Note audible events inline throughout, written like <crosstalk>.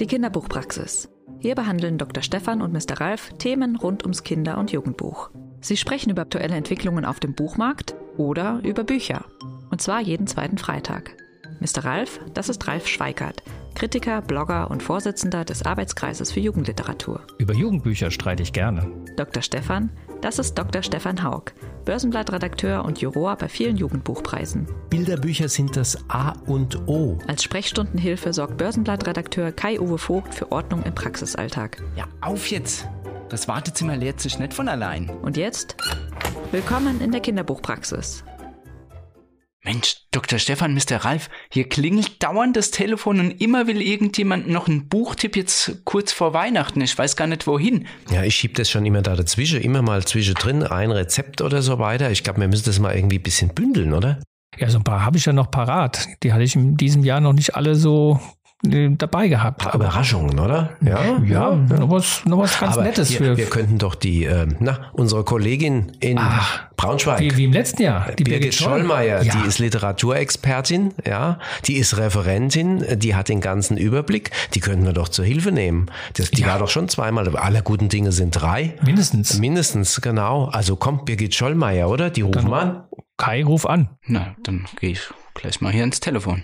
Die Kinderbuchpraxis. Hier behandeln Dr. Stefan und Mr. Ralf Themen rund ums Kinder- und Jugendbuch. Sie sprechen über aktuelle Entwicklungen auf dem Buchmarkt oder über Bücher. Und zwar jeden zweiten Freitag. Mr. Ralf, das ist Ralf Schweikert, Kritiker, Blogger und Vorsitzender des Arbeitskreises für Jugendliteratur. Über Jugendbücher streite ich gerne. Dr. Stefan, das ist Dr. Stefan Haug, Börsenblattredakteur und Juror bei vielen Jugendbuchpreisen. Bilderbücher sind das A und O. Als Sprechstundenhilfe sorgt Börsenblattredakteur Kai-Uwe Vogt für Ordnung im Praxisalltag. Ja, auf jetzt! Das Wartezimmer leert sich nicht von allein. Und jetzt? Willkommen in der Kinderbuchpraxis. Mensch, Dr. Stefan, Mr. Ralf, hier klingelt dauernd das Telefon und immer will irgendjemand noch einen Buchtipp jetzt kurz vor Weihnachten. Ich weiß gar nicht wohin. Ja, ich schieb das schon immer da dazwischen, immer mal zwischendrin ein Rezept oder so weiter. Ich glaube, wir müssen das mal irgendwie ein bisschen bündeln, oder? Ja, so ein paar habe ich ja noch parat. Die hatte ich in diesem Jahr noch nicht alle so dabei gehabt. Ein paar Überraschungen, oder? Ja, ja, noch was, noch was ganz Aber Nettes hier, für. wir könnten doch die, äh, na, unsere Kollegin in Ach, Braunschweig. wie, wie im letzten Jahr. Die Birgit Schollmeier, Ja. die ist Literaturexpertin, ja, die ist Referentin, die hat den ganzen Überblick, die könnten wir doch zur Hilfe nehmen. Das, die Ja. war doch schon zweimal, alle guten Dinge sind drei. Mindestens. Mindestens, genau. Also kommt Birgit Schollmeier, oder? Die rufen wir an. Kai, ruf an. Na, dann gehe ich gleich mal hier ins Telefon.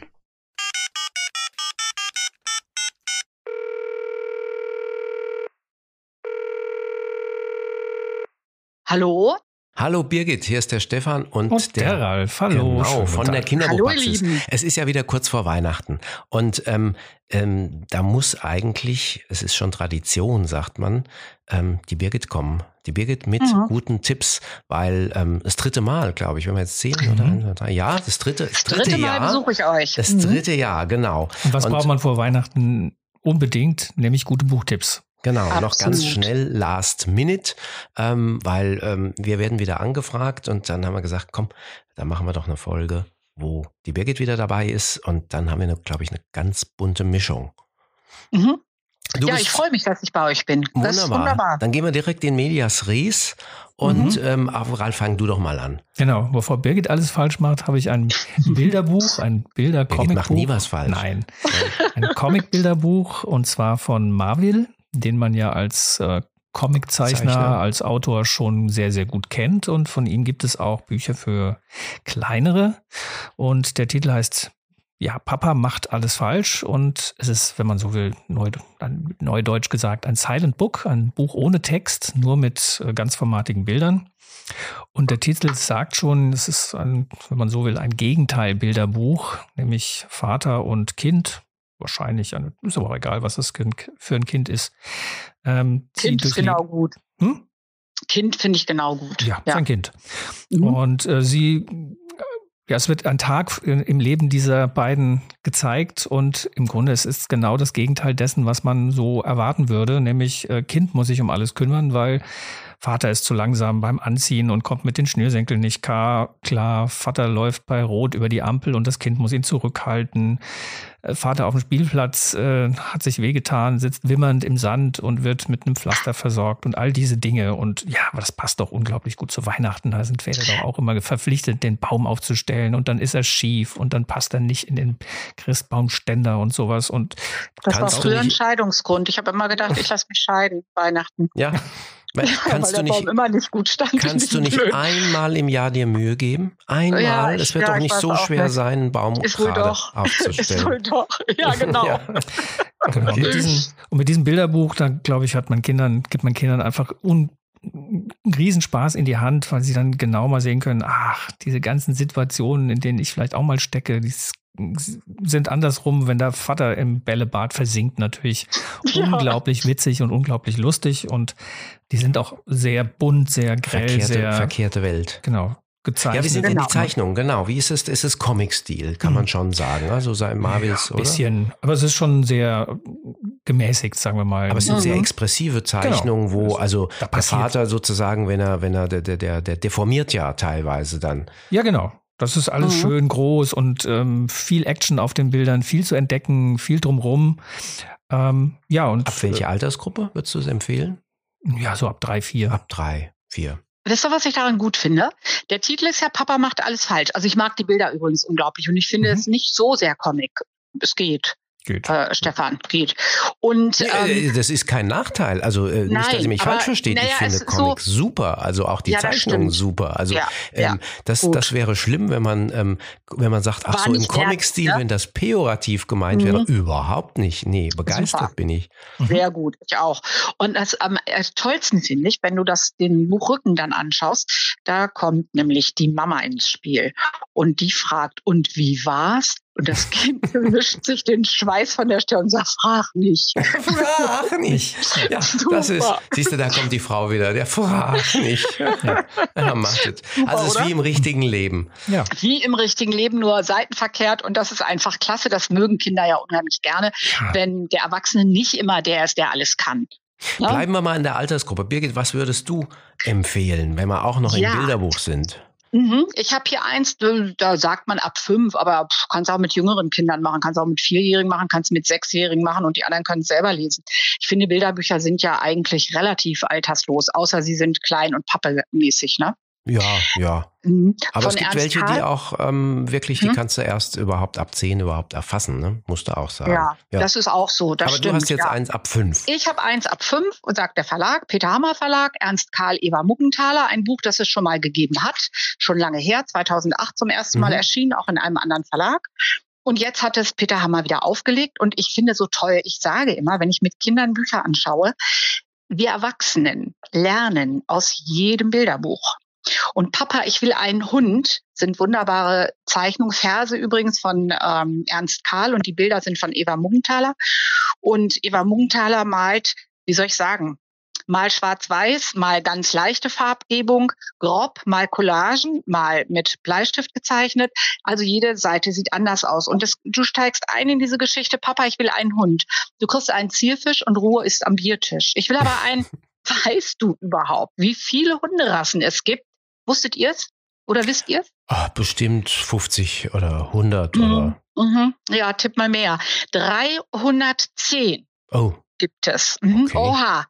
Hallo? Hallo Birgit, hier ist der Stefan und, Und der Ralf. Hallo. Genau, von der. Kinderbuchpraxis. Hallo. Es ist ja wieder kurz vor Weihnachten und ähm, ähm, da muss eigentlich, es ist schon Tradition, sagt man, ähm, die Birgit kommen. Die Birgit mit Mhm. guten Tipps, weil ähm, das dritte Mal, glaube ich, wenn wir jetzt zählen, Mhm. oder? zwei, drei, Ja, das dritte, das dritte, Dritte Mal Jahr. besuche ich euch. Das Mhm. dritte Jahr, genau. Und was Und- braucht man vor Weihnachten unbedingt? Nämlich gute Buchtipps. Genau, noch Absolut. ganz schnell Last Minute, ähm, weil ähm, wir werden wieder angefragt und dann haben wir gesagt, komm, dann machen wir doch eine Folge, wo die Birgit wieder dabei ist und dann haben wir, glaube ich, eine ganz bunte Mischung. Mhm. Du Ja, ich freue mich, dass ich bei euch bin. Das ist wunderbar. wunderbar. Dann gehen wir direkt in Medias Res und ähm, aber Ralf, fang du doch mal an. Genau, bevor Birgit alles falsch macht, habe ich ein Bilderbuch, <laughs> ein Bilder-Comicbuch. Birgit macht nie was falsch. Nein, ein Comic-Bilderbuch und zwar von Marvel, den man ja als äh, Comiczeichner, Zeichner. als Autor schon sehr, sehr gut kennt. Und von ihm gibt es auch Bücher für kleinere. Und der Titel heißt ja, Papa macht alles falsch und es ist, wenn man so will, neu, neudeutsch gesagt, ein Silent Book, ein Buch ohne Text, nur mit äh, ganz formatigen Bildern. Und der Titel sagt schon, es ist ein, wenn man so will, ein Gegenteil-Bilderbuch, nämlich Vater und Kind. Wahrscheinlich, eine, ist aber egal, was das für ein Kind ist. Ähm, Kind ist genau gut. Hm? Kind finde ich genau gut. Ja, ist ein Kind. Mhm. Und äh, sie, ja, es wird ein Tag im Leben dieser beiden gezeigt und im Grunde es ist genau das Gegenteil dessen, was man so erwarten würde, nämlich äh, Kind muss sich um alles kümmern, weil Vater ist zu langsam beim Anziehen und kommt mit den Schnürsenkeln nicht klar. klar. Vater läuft bei Rot über die Ampel und das Kind muss ihn zurückhalten. Äh, Vater auf dem Spielplatz äh, hat sich wehgetan, sitzt wimmernd im Sand und wird mit einem Pflaster versorgt und all diese Dinge. Und ja, aber das passt doch unglaublich gut zu Weihnachten. Da sind Väter doch auch immer verpflichtet, den Baum aufzustellen und dann ist er schief und dann passt er nicht in den Christbaumständer und sowas. Und Das war früher ein Scheidungsgrund. Ich habe immer gedacht, ich lasse mich scheiden Weihnachten. Ja, <laughs> <laughs> kannst weil du der nicht, Baum immer nicht gut stand. kannst du nicht Blöd. einmal im Jahr dir Mühe geben? Einmal? Ja, es wird ja, doch ich nicht so schwer nicht. sein, einen Baum Ist gerade doch. aufzustellen. <laughs> Ist wohl doch. <laughs> Ja, genau. Ja. Genau. Okay. Mit diesem, und mit diesem Bilderbuch, da glaube ich, hat man Kindern, gibt man Kindern einfach un, einen Riesenspaß in die Hand, weil sie dann genau mal sehen können, ach, diese ganzen Situationen, in denen ich vielleicht auch mal stecke, die s- sind andersrum, wenn der Vater im Bällebad versinkt, natürlich <laughs> Ja. unglaublich witzig und unglaublich lustig und die sind auch sehr bunt, sehr grell, Verkehrte, sehr, verkehrte Welt. genau, gezeichnet. Ja, wie sind denn die Genau. Zeichnungen? Genau, wie ist es? Ist es Comic-Stil, kann man schon sagen. Also sei Marvels, ein oder? bisschen, aber es ist schon sehr gemäßigt, sagen wir mal. Aber es sind sehr Mhm. expressive Zeichnungen, wo also Da der passiert- Vater sozusagen, wenn er, wenn er, der, der, der, der deformiert ja teilweise dann. Ja, genau. Das ist alles Mhm. schön groß und ähm, viel Action auf den Bildern, viel zu entdecken, viel drumrum. Ähm, ja, und Ab welcher Altersgruppe würdest du es empfehlen? äh, ja, so ab drei, vier. Ab drei, vier. Wisst ihr, was ich daran gut finde? Der Titel ist ja Papa macht alles falsch. Also ich mag die Bilder übrigens unglaublich und ich finde Mhm. es nicht so sehr Comic. Es geht. Geht. Äh, Stefan, geht. Und ähm, äh, das ist kein Nachteil. Also äh, nicht, dass ihr mich aber, falsch versteht. naja, ich finde Comics so- super. Also auch die Ja, Zeichnungen super. Also Ja, ähm, ja, das, gut. das wäre schlimm, wenn man, ähm, wenn man sagt, ach War so, im Comic-Stil, ne? wenn das pejorativ gemeint Mhm. wäre, überhaupt nicht. Nee, begeistert Super. bin ich. Sehr gut, ich auch. Und das am äh, tollsten finde ich, wenn du das den Buchrücken dann anschaust, da kommt nämlich die Mama ins Spiel und die fragt, und wie war's? Und das Kind <laughs> wischt sich den Schweiß von der Stirn und sagt, frag nicht. <laughs> Frag nicht. Ja, das ist, siehst du, da kommt die Frau wieder. Der frag nicht. Ja, ja macht es. Also es ist wie im richtigen Leben. Ja. Wie im richtigen Leben, nur seitenverkehrt. Und das ist einfach klasse. Das mögen Kinder ja unheimlich gerne, wenn der Erwachsene nicht immer der ist, der alles kann. Ja? Bleiben wir mal in der Altersgruppe. Birgit, was würdest du empfehlen, wenn wir auch noch Ja. im Bilderbuch sind? Mhm. Ich habe hier eins, da sagt man ab fünf, aber pff, kannst auch mit jüngeren Kindern machen, kannst auch mit Vierjährigen machen, kannst mit Sechsjährigen machen und die anderen können es selber lesen. Ich finde, Bilderbücher sind ja eigentlich relativ alterslos, außer sie sind klein und pappemäßig, ne? Ja, ja. Mhm. Aber Von es gibt Ernst welche, die auch ähm, wirklich, die Hm? kannst du erst überhaupt ab 10 überhaupt erfassen, ne? Musst du auch sagen. Ja, das ist auch so, das Aber stimmt. du hast jetzt ja. eins ab 5. Ich habe eins ab fünf und sagt der Verlag, Peter Hammer Verlag, Ernst Karl Eva Muggenthaler, ein Buch, das es schon mal gegeben hat, schon lange her, 2008 zum ersten Mal Mhm. erschienen, auch in einem anderen Verlag. Und jetzt hat es Peter Hammer wieder aufgelegt und ich finde so toll, ich sage immer, wenn ich mit Kindern Bücher anschaue, wir Erwachsenen lernen aus jedem Bilderbuch. Und Papa, ich will einen Hund sind wunderbare Zeichnungsverse übrigens von ähm, Ernst Karl und die Bilder sind von Eva Muggenthaler. Und Eva Muggenthaler malt, wie soll ich sagen, mal schwarz-weiß, mal ganz leichte Farbgebung, grob, mal Collagen, mal mit Bleistift gezeichnet. Also jede Seite sieht anders aus. Und das, du steigst ein in diese Geschichte, Papa, ich will einen Hund. Du kriegst einen Zierfisch und Ruhe ist am Biertisch. Ich will aber einen, <laughs> weißt du überhaupt, wie viele Hunderassen es gibt? Wusstet ihr es? Oder wisst ihr es? Ah, bestimmt 50 oder 100 oder. Mhm. Ja, tipp mal mehr. 310 Oh, gibt es. Mhm. Okay. Oha.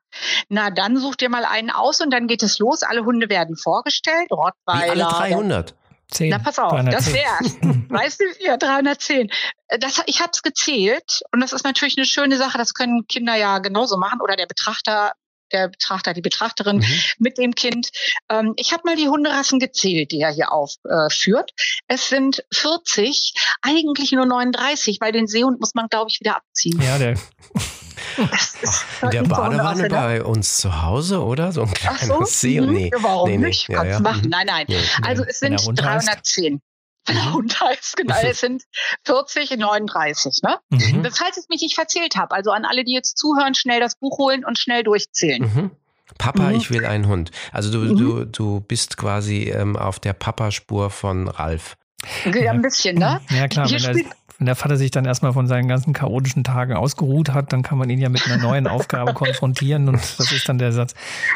Na, dann such dir mal einen aus und dann geht es los. Alle Hunde werden vorgestellt. wie Rottweiler. alle 300. 10. Na, pass auf, das 310. wär's. <laughs> Weißt du, ja, 310. Äh, Das, ich habe es gezählt und das ist natürlich eine schöne Sache. Das können Kinder ja genauso machen oder der Betrachter, der Betrachter, die Betrachterin Mhm. mit dem Kind. Ähm, ich habe mal die Hunderassen gezählt, die er hier aufführt. es sind 40, eigentlich nur 39, weil den Seehund muss man, glaube ich, wieder abziehen. Ja, der, <laughs> In der Badewanne ne? bei uns zu Hause, oder? So ein Ach kleiner so? See. Mhm. Nee. Warum nee, nee. nicht? Ja, Kannst ja. machen. Mhm. Nein, nein. Nee. Also es sind der Hund heißt. 310. Wenn der Hund heißt, genau. Es sind 40, 39. Ne? mhm. Falls ich mich nicht verzählt habe, also an alle, die jetzt zuhören, schnell das Buch holen und schnell durchzählen. Mhm. Papa, Mhm. ich will einen Hund. Also du, Mhm. du, du bist quasi ähm, auf der Papa-Spur von Ralf. Ja, ein bisschen, ne? Ja klar, Hier spielt- wenn der Vater sich dann erstmal von seinen ganzen chaotischen Tagen ausgeruht hat, dann kann man ihn ja mit einer neuen Aufgabe <laughs> konfrontieren und das ist dann der Satz,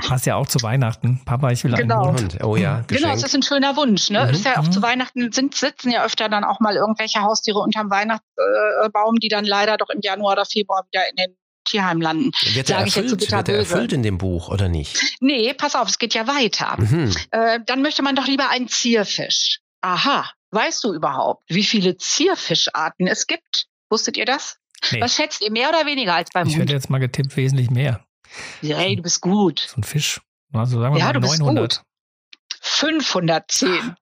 passt ja auch zu Weihnachten. Papa, ich will Genau. einen Hund. Oh ja, Genau, es Geschenk. ist ein schöner Wunsch. Ne? Mhm. Ist ja auch Mhm. zu Weihnachten sind, sitzen ja öfter dann auch mal irgendwelche Haustiere unterm Weihnachtsbaum, die dann leider doch im Januar oder Februar wieder in den Tierheim landen. Wird er jetzt so erfüllt? Wird er erfüllt in dem Buch oder nicht? Nee, pass auf, es geht ja weiter. Mhm. Äh, dann möchte man doch lieber einen Zierfisch. Aha, weißt du überhaupt, wie viele Zierfischarten es gibt? Wusstet ihr das? Nee. Was schätzt ihr, mehr oder weniger als beim Ich hätte Hund? jetzt mal getippt, wesentlich mehr. Hey, du bist gut. So ein Fisch. Also sagen wir Ja, mal du bist 900. 510.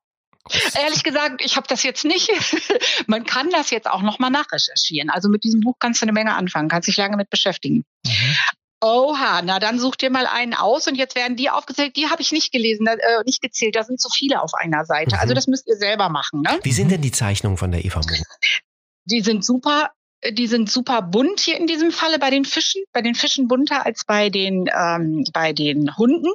Ehrlich gesagt, ich habe das jetzt nicht. <laughs> Man kann das jetzt auch nochmal nachrecherchieren. Also mit diesem Buch kannst du eine Menge anfangen, kannst dich lange mit beschäftigen. Mhm. Oha, na dann such dir mal einen aus und jetzt werden die aufgezählt. Die habe ich nicht gelesen, äh, nicht gezählt. Da sind zu viele auf einer Seite. Mhm. Also das müsst ihr selber machen. Ne? Wie sind denn die Zeichnungen von der Eva Munk? Die sind super. Die sind super bunt hier in diesem Falle bei den Fischen, bei den Fischen bunter als bei den ähm, bei den Hunden.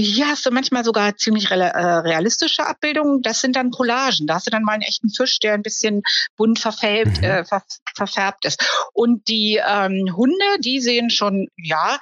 Hier hast du manchmal sogar ziemlich äh, realistische Abbildungen. Das sind dann Collagen. Da hast du dann mal einen echten Fisch, der ein bisschen bunt verfärbt, Mhm. äh, ver verfärbt ist. Und die ähm, Hunde, die sehen schon, ja,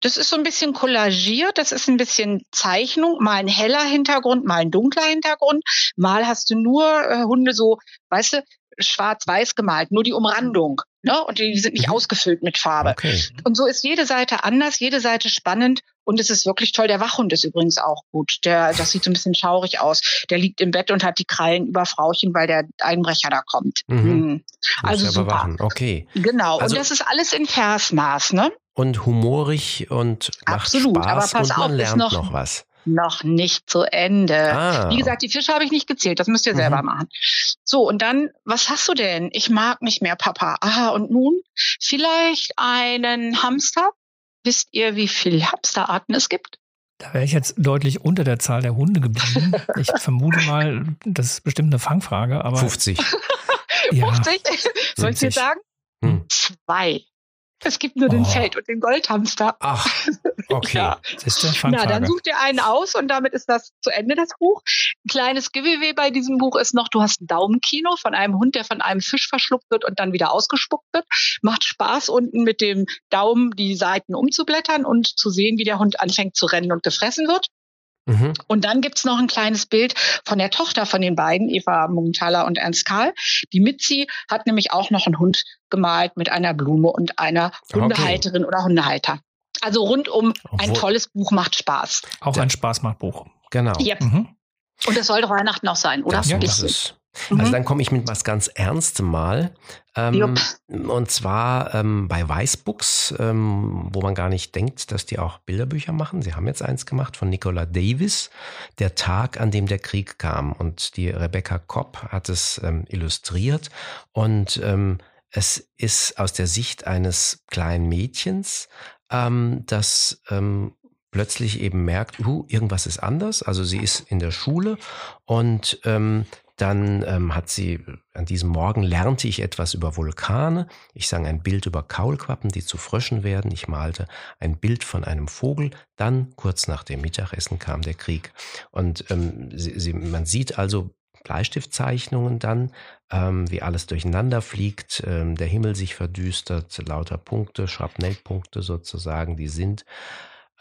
das ist so ein bisschen collagiert, das ist ein bisschen Zeichnung, mal ein heller Hintergrund, mal ein dunkler Hintergrund. Mal hast du nur äh, Hunde so, weißt du, schwarz-weiß gemalt, nur die Umrandung. Ne? Und die sind nicht Mhm. ausgefüllt mit Farbe. Okay. Und so ist jede Seite anders, jede Seite spannend und es ist wirklich toll. Der Wachhund ist übrigens auch gut. Der, das sieht so ein bisschen schaurig aus. Der liegt im Bett und hat die Krallen über Frauchen, weil der Einbrecher da kommt. Mhm. Mhm. Also super. überwachen. Okay. Genau. Also- und das ist alles in Versmaß, ne? Und humorig und macht Absolut, Spaß aber pass und man auf, lernt noch- noch was. Noch nicht zu Ende. Ah. Wie gesagt, die Fische habe ich nicht gezählt. Das müsst ihr Mhm. selber machen. So, und dann, was hast du denn? Ich mag nicht mehr, Papa. Aha, und nun? Vielleicht einen Hamster? Wisst ihr, wie viele Hamsterarten es gibt? Da wäre ich jetzt deutlich unter der Zahl der Hunde geblieben. <laughs> Ich vermute mal, das ist bestimmt eine Fangfrage, aber 50. <laughs> <laughs> ja, 50? Soll ich dir 70. sagen? Hm. Zwei. Es gibt nur den Oh. Feld- und den Goldhamster. Ach, <laughs> okay. Ja. das ist eine Na, dann such dir einen aus und damit ist das zu Ende, das Buch. Ein kleines Giveaway bei diesem Buch ist noch, du hast ein Daumenkino von einem Hund, der von einem Fisch verschluckt wird und dann wieder ausgespuckt wird. Macht Spaß, unten mit dem Daumen die Seiten umzublättern und zu sehen, wie der Hund anfängt zu rennen und gefressen wird. Mhm. Und dann gibt's noch ein kleines Bild von der Tochter von den beiden, Eva Munthaler und Ernst Karl. Die Mitzi hat nämlich auch noch einen Hund gemalt mit einer Blume und einer Okay. Hundehalterin oder Hundehalter. Also rundum ein Obwohl- tolles Buch, macht Spaß. Auch ein Spaßmachbuch. Genau. Yep. Mhm. Und es soll doch Weihnachten auch sein, oder? Das, Ja, das ist. Mhm. Also dann komme ich mit was ganz Ernstem mal. Ähm, und zwar ähm, bei Weißbooks, ähm, wo man gar nicht denkt, dass die auch Bilderbücher machen. Sie haben jetzt eins gemacht von Nicola Davis, Der Tag, an dem der Krieg kam. Und die Rebecca Kopp hat es ähm, illustriert. Und ähm, es ist aus der Sicht eines kleinen Mädchens, ähm, das plötzlich eben merkt, uh, irgendwas ist anders. Also sie ist in der Schule und ähm, dann ähm, hat sie, an diesem Morgen lernte ich etwas über Vulkane. Ich sang ein Bild über Kaulquappen, die zu Fröschen werden. Ich malte ein Bild von einem Vogel. Dann, kurz nach dem Mittagessen, kam der Krieg. Und ähm, sie, sie, man sieht also Bleistiftzeichnungen dann, ähm, wie alles durcheinander fliegt, ähm, der Himmel sich verdüstert, lauter Punkte, Schrapnellpunkte sozusagen, die sind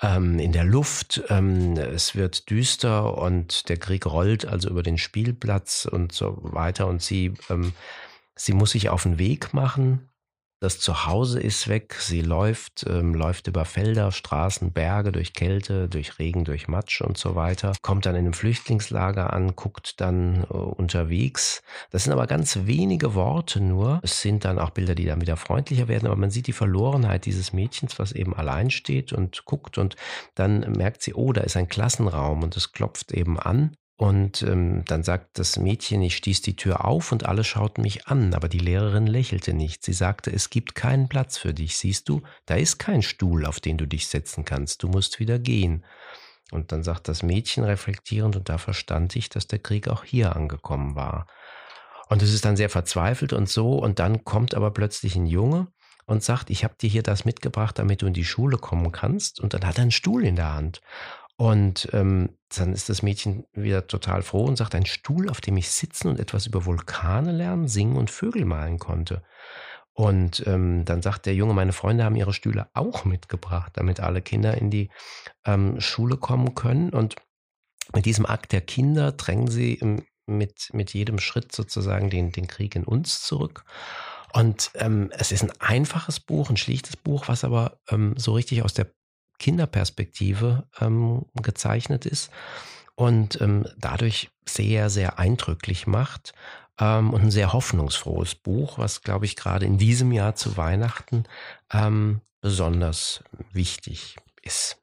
ähm, in der Luft. Ähm, es wird düster und der Krieg rollt also über den Spielplatz und so weiter. Und sie, ähm, sie muss sich auf den Weg machen. Das Zuhause ist weg. Sie läuft, ähm, läuft über Felder, Straßen, Berge, durch Kälte, durch Regen, durch Matsch und so weiter. Kommt dann in einem Flüchtlingslager an, guckt dann äh, unterwegs. Das sind aber ganz wenige Worte nur. Es sind dann auch Bilder, die dann wieder freundlicher werden, aber man sieht die Verlorenheit dieses Mädchens, was eben allein steht und guckt und dann merkt sie, oh, da ist ein Klassenraum und es klopft eben an. Und ähm, dann sagt das Mädchen, ich stieß die Tür auf und alle schauten mich an, aber die Lehrerin lächelte nicht. Sie sagte, es gibt keinen Platz für dich, siehst du, da ist kein Stuhl, auf den du dich setzen kannst, du musst wieder gehen. Und dann sagt das Mädchen reflektierend, und da verstand ich, dass der Krieg auch hier angekommen war. Und es ist dann sehr verzweifelt und so, und dann kommt aber plötzlich ein Junge und sagt, ich habe dir hier das mitgebracht, damit du in die Schule kommen kannst. Und dann hat er einen Stuhl in der Hand. Und ähm, dann ist das Mädchen wieder total froh und sagt, ein Stuhl, auf dem ich sitzen und etwas über Vulkane lernen, singen und Vögel malen konnte. Und ähm, dann sagt der Junge, meine Freunde haben ihre Stühle auch mitgebracht, damit alle Kinder in die ähm, Schule kommen können. Und mit diesem Akt der Kinder drängen sie ähm, mit, mit jedem Schritt sozusagen den, den Krieg in uns zurück. Und ähm, es ist ein einfaches Buch, ein schlichtes Buch, was aber ähm, so richtig aus der Kinderperspektive ähm, gezeichnet ist und ähm, dadurch sehr, sehr eindrücklich macht ähm, und ein sehr hoffnungsfrohes Buch, was, glaube ich, gerade in diesem Jahr zu Weihnachten ähm, besonders wichtig ist.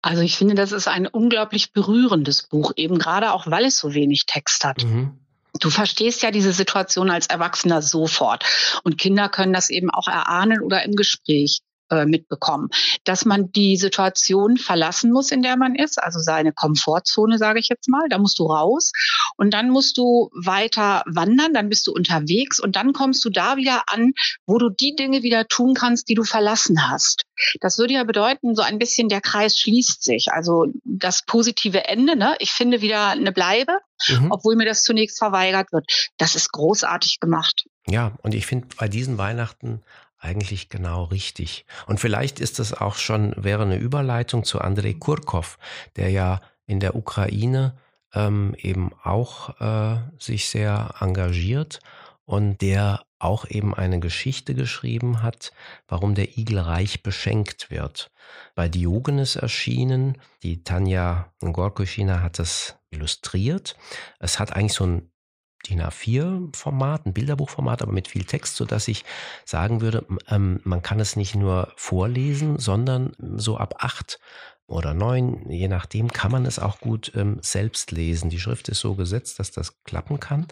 Also ich finde, das ist ein unglaublich berührendes Buch, eben gerade auch, weil es so wenig Text hat. Mhm. Du verstehst ja diese Situation als Erwachsener sofort. Und Kinder können das eben auch erahnen oder im Gespräch mitbekommen, dass man die Situation verlassen muss, in der man ist, also seine Komfortzone, sage ich jetzt mal. Da musst du raus und dann musst du weiter wandern, dann bist du unterwegs und dann kommst du da wieder an, wo du die Dinge wieder tun kannst, die du verlassen hast. Das würde ja bedeuten, so ein bisschen der Kreis schließt sich. Also das positive Ende, ne? Ich finde wieder eine Bleibe, Mhm. obwohl mir das zunächst verweigert wird. Das ist großartig gemacht. Ja, und ich finde bei diesen Weihnachten eigentlich genau richtig. Und vielleicht ist das auch schon, wäre eine Überleitung zu Andrei Kurkov, der ja in der Ukraine ähm, eben auch äh, sich sehr engagiert und der auch eben eine Geschichte geschrieben hat, warum der Igel reich beschenkt wird. Bei Diogenes erschienen, die Tanja Gorkoschina hat das illustriert. Es hat eigentlich so ein DIN A4-Format, ein Bilderbuchformat, aber mit viel Text, sodass ich sagen würde, ähm, man kann es nicht nur vorlesen, sondern so ab acht oder neun, je nachdem, kann man es auch gut ähm, selbst lesen. Die Schrift ist so gesetzt, dass das klappen kann.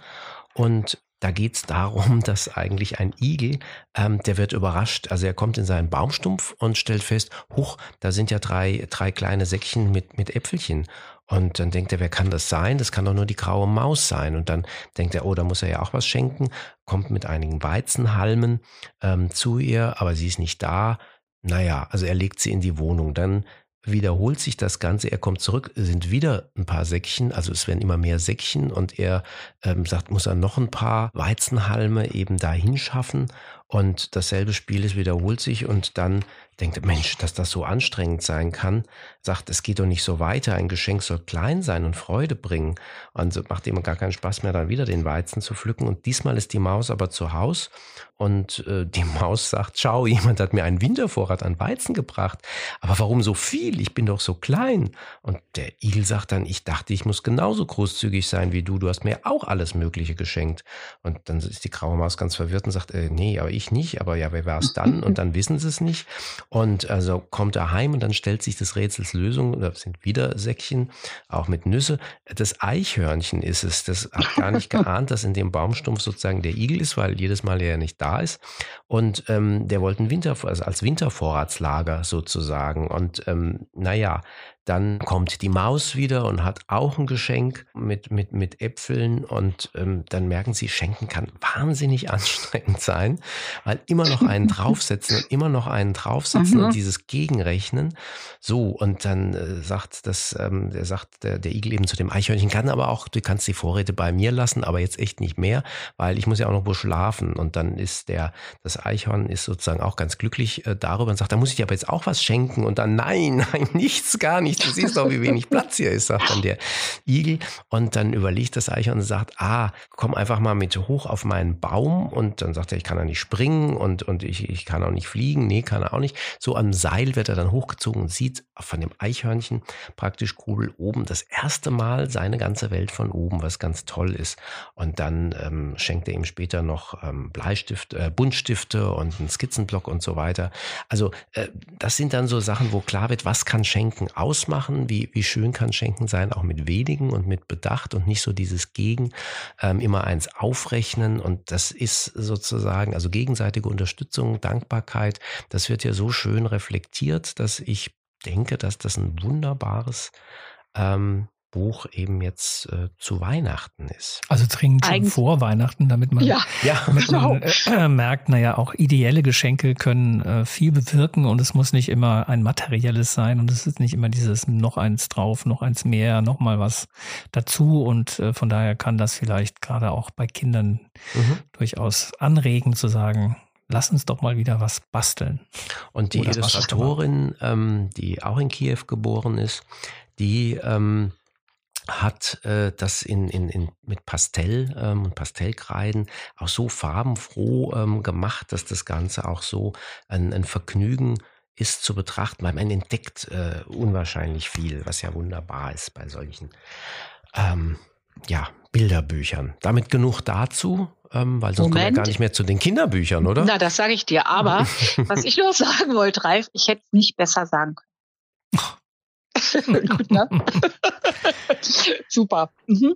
Und da geht es darum, <laughs> dass eigentlich ein Igel, ähm, der wird überrascht. Also er kommt in seinen Baumstumpf und stellt fest, huch, da sind ja drei, drei kleine Säckchen mit, mit Äpfelchen. Und dann denkt er, wer kann das sein? Das kann doch nur die graue Maus sein. Und dann denkt er, oh, da muss er ja auch was schenken, kommt mit einigen Weizenhalmen ähm, zu ihr, aber sie ist nicht da. Naja, also er legt sie in die Wohnung. Dann wiederholt sich das Ganze. Er kommt zurück, sind wieder ein paar Säckchen, also es werden immer mehr Säckchen und er ähm, sagt, muss er noch ein paar Weizenhalme eben dahin schaffen und dasselbe Spiel ist wiederholt sich und dann denkt, Mensch, dass das so anstrengend sein kann, sagt, es geht doch nicht so weiter, ein Geschenk soll klein sein und Freude bringen. Und macht ihm gar keinen Spaß mehr, dann wieder den Weizen zu pflücken. Und diesmal ist die Maus aber zu Haus und äh, die <laughs> Maus sagt, schau, jemand hat mir einen Wintervorrat an Weizen gebracht. Aber warum so viel? Ich bin doch so klein. Und der Igel sagt dann, ich dachte, ich muss genauso großzügig sein wie du. Du hast mir auch alles Mögliche geschenkt. Und dann ist die graue Maus ganz verwirrt und sagt, äh, nee, aber ich nicht. Aber ja, wer war es dann? Und <laughs> dann wissen sie es nicht. Und also kommt er heim und dann stellt sich des Rätsels Lösung, da sind wieder Säckchen, auch mit Nüsse. Das Eichhörnchen ist es, das hat gar nicht <laughs> geahnt, dass in dem Baumstumpf sozusagen der Igel ist, weil jedes Mal er ja nicht da ist. Und ähm, der wollte ein Winter, also als Wintervorratslager sozusagen. Und ähm, naja, dann kommt die Maus wieder und hat auch ein Geschenk mit, mit, mit Äpfeln und ähm, dann merken sie, Schenken kann wahnsinnig <laughs> anstrengend sein, weil immer noch einen draufsetzen und immer noch einen draufsetzen mhm. und dieses Gegenrechnen. So, und dann äh, sagt das, ähm, der sagt der, der Igel eben zu dem Eichhörnchen, kann aber auch, du kannst die Vorräte bei mir lassen, aber jetzt echt nicht mehr, weil ich muss ja auch noch wo schlafen. Und dann ist der, das Eichhorn ist sozusagen auch ganz glücklich äh, darüber und sagt, da muss ich dir aber jetzt auch was schenken. Und dann, nein, <laughs> nein, nichts, gar nicht nicht, du siehst doch, wie wenig Platz hier ist, sagt dann der Igel. Und dann überlegt das Eichhorn und sagt, ah, komm einfach mal mit hoch auf meinen Baum. Und dann sagt er, ich kann ja nicht springen und, und ich, ich kann auch nicht fliegen. Nee, kann er auch nicht. So am Seil wird er dann hochgezogen und sieht von dem Eichhörnchen praktisch cool oben das erste Mal seine ganze Welt von oben, was ganz toll ist. Und dann ähm, schenkt er ihm später noch ähm, Bleistift, äh, Buntstifte und einen Skizzenblock und so weiter. Also äh, das sind dann so Sachen, wo klar wird, was kann Schenken aus ausmachen, wie, wie schön kann Schenken sein, auch mit wenigen und mit Bedacht und nicht so dieses Gegen, ähm, immer eins aufrechnen. Und das ist sozusagen, also gegenseitige Unterstützung, Dankbarkeit, das wird ja so schön reflektiert, dass ich denke, dass das ein wunderbares ähm, Buch eben jetzt äh, zu Weihnachten ist. Also dringend schon vor Weihnachten, damit man, ja, <laughs> damit genau. man äh, <clears throat> merkt, naja, auch ideelle Geschenke können äh, viel bewirken und es muss nicht immer ein materielles sein und es ist nicht immer dieses noch eins drauf, noch eins mehr, noch mal was dazu und äh, von daher kann das vielleicht gerade auch bei Kindern mhm. durchaus anregen zu sagen, lass uns doch mal wieder was basteln. Und die Oder Illustratorin, ähm, die auch in Kiew geboren ist, die ähm, hat äh, das in, in, in, mit Pastell ähm, und Pastellkreiden auch so farbenfroh ähm, gemacht, dass das Ganze auch so ein, ein Vergnügen ist zu betrachten, weil man entdeckt äh, unwahrscheinlich viel, was ja wunderbar ist bei solchen ähm, ja, Bilderbüchern. Damit genug dazu, ähm, weil sonst Moment. kommen wir gar nicht mehr zu den Kinderbüchern, oder? Na, das sage ich dir. Aber <laughs> was ich noch sagen wollte, Ralf, ich hätte es nicht besser sagen können. Gut, ne? <laughs> Super. Mhm.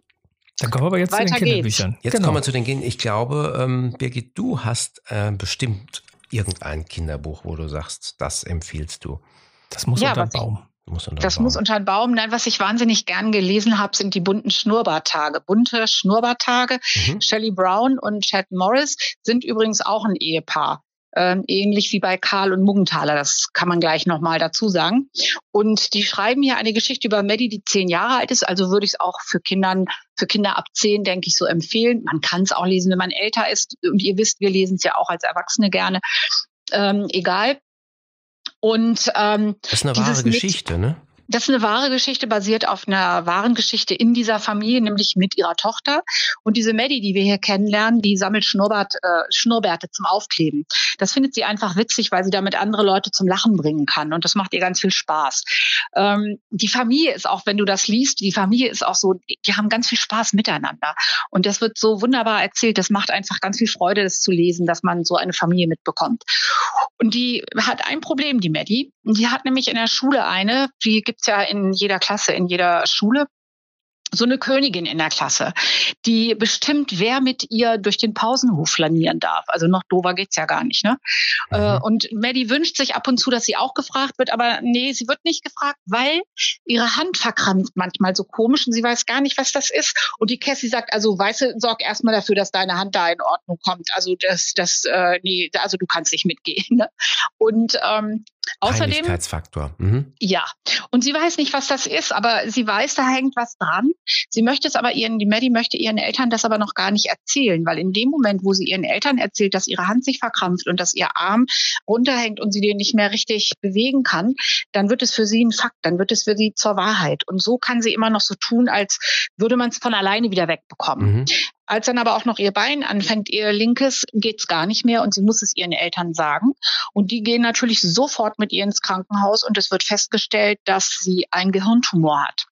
Dann kommen wir aber jetzt Weiter zu den Kinderbüchern. Geht's. Jetzt genau. kommen wir zu den Kindern. Ich glaube, ähm, Birgit, du hast äh, bestimmt irgendein Kinderbuch, wo du sagst, das empfiehlst du. Das muss ja, unter den Baum. Muss unter das Baum. muss unter den Baum. Nein, was ich wahnsinnig gern gelesen habe, sind die bunten Schnurrbartage. Bunte Schnurrbartage. Mhm. Shelley Brown und Chad Morris sind übrigens auch ein Ehepaar ähm, ähnlich wie bei Karl und Muggenthaler. Das kann man gleich nochmal dazu sagen. Und die schreiben hier eine Geschichte über Maddie, die zehn Jahre alt ist. Also würde ich es auch für Kindern, für Kinder ab zehn, denke ich, so empfehlen. Man kann es auch lesen, wenn man älter ist. Und ihr wisst, wir lesen es ja auch als Erwachsene gerne. Ähm, egal. Und ähm, das ist eine wahre Geschichte, ne? Das ist eine wahre Geschichte, basiert auf einer wahren Geschichte in dieser Familie, nämlich mit ihrer Tochter. Und diese Maddie, die wir hier kennenlernen, die sammelt Schnurrbart, äh, Schnurrbärte zum Aufkleben. Das findet sie einfach witzig, weil sie damit andere Leute zum Lachen bringen kann. Und das macht ihr ganz viel Spaß. Ähm, die Familie ist auch, wenn du das liest, die Familie ist auch so, die haben ganz viel Spaß miteinander. Und das wird so wunderbar erzählt. Das macht einfach ganz viel Freude, das zu lesen, dass man so eine Familie mitbekommt. Und die hat ein Problem, die Maddie. Die hat nämlich in der Schule eine, die gibt's ja in jeder Klasse, in jeder Schule so eine Königin in der Klasse, die bestimmt, wer mit ihr durch den Pausenhof flanieren darf. Also noch dover geht's ja gar nicht. Ne? Äh, mhm. Und Maddie wünscht sich ab und zu, dass sie auch gefragt wird, aber nee, sie wird nicht gefragt, weil ihre Hand verkrampft manchmal so komisch und sie weiß gar nicht, was das ist. Und die Cassie sagt, also weiße, sorg erstmal dafür, dass deine Hand da in Ordnung kommt. Also das, das, äh, nee, also du kannst nicht mitgehen. Ne? Und ähm, Außerdem. Mhm. Ja. Und sie weiß nicht, was das ist, aber sie weiß, da hängt was dran. Sie möchte es aber ihren, die Maddie möchte ihren Eltern das aber noch gar nicht erzählen, weil in dem Moment, wo sie ihren Eltern erzählt, dass ihre Hand sich verkrampft und dass ihr Arm runterhängt und sie den nicht mehr richtig bewegen kann, dann wird es für sie ein Fakt, dann wird es für sie zur Wahrheit. Und so kann sie immer noch so tun, als würde man es von alleine wieder wegbekommen. Mhm. Als dann aber auch noch ihr Bein anfängt, ihr linkes, geht's gar nicht mehr und sie muss es ihren Eltern sagen. Und die gehen natürlich sofort mit ihr ins Krankenhaus und es wird festgestellt, dass sie einen Gehirntumor hat.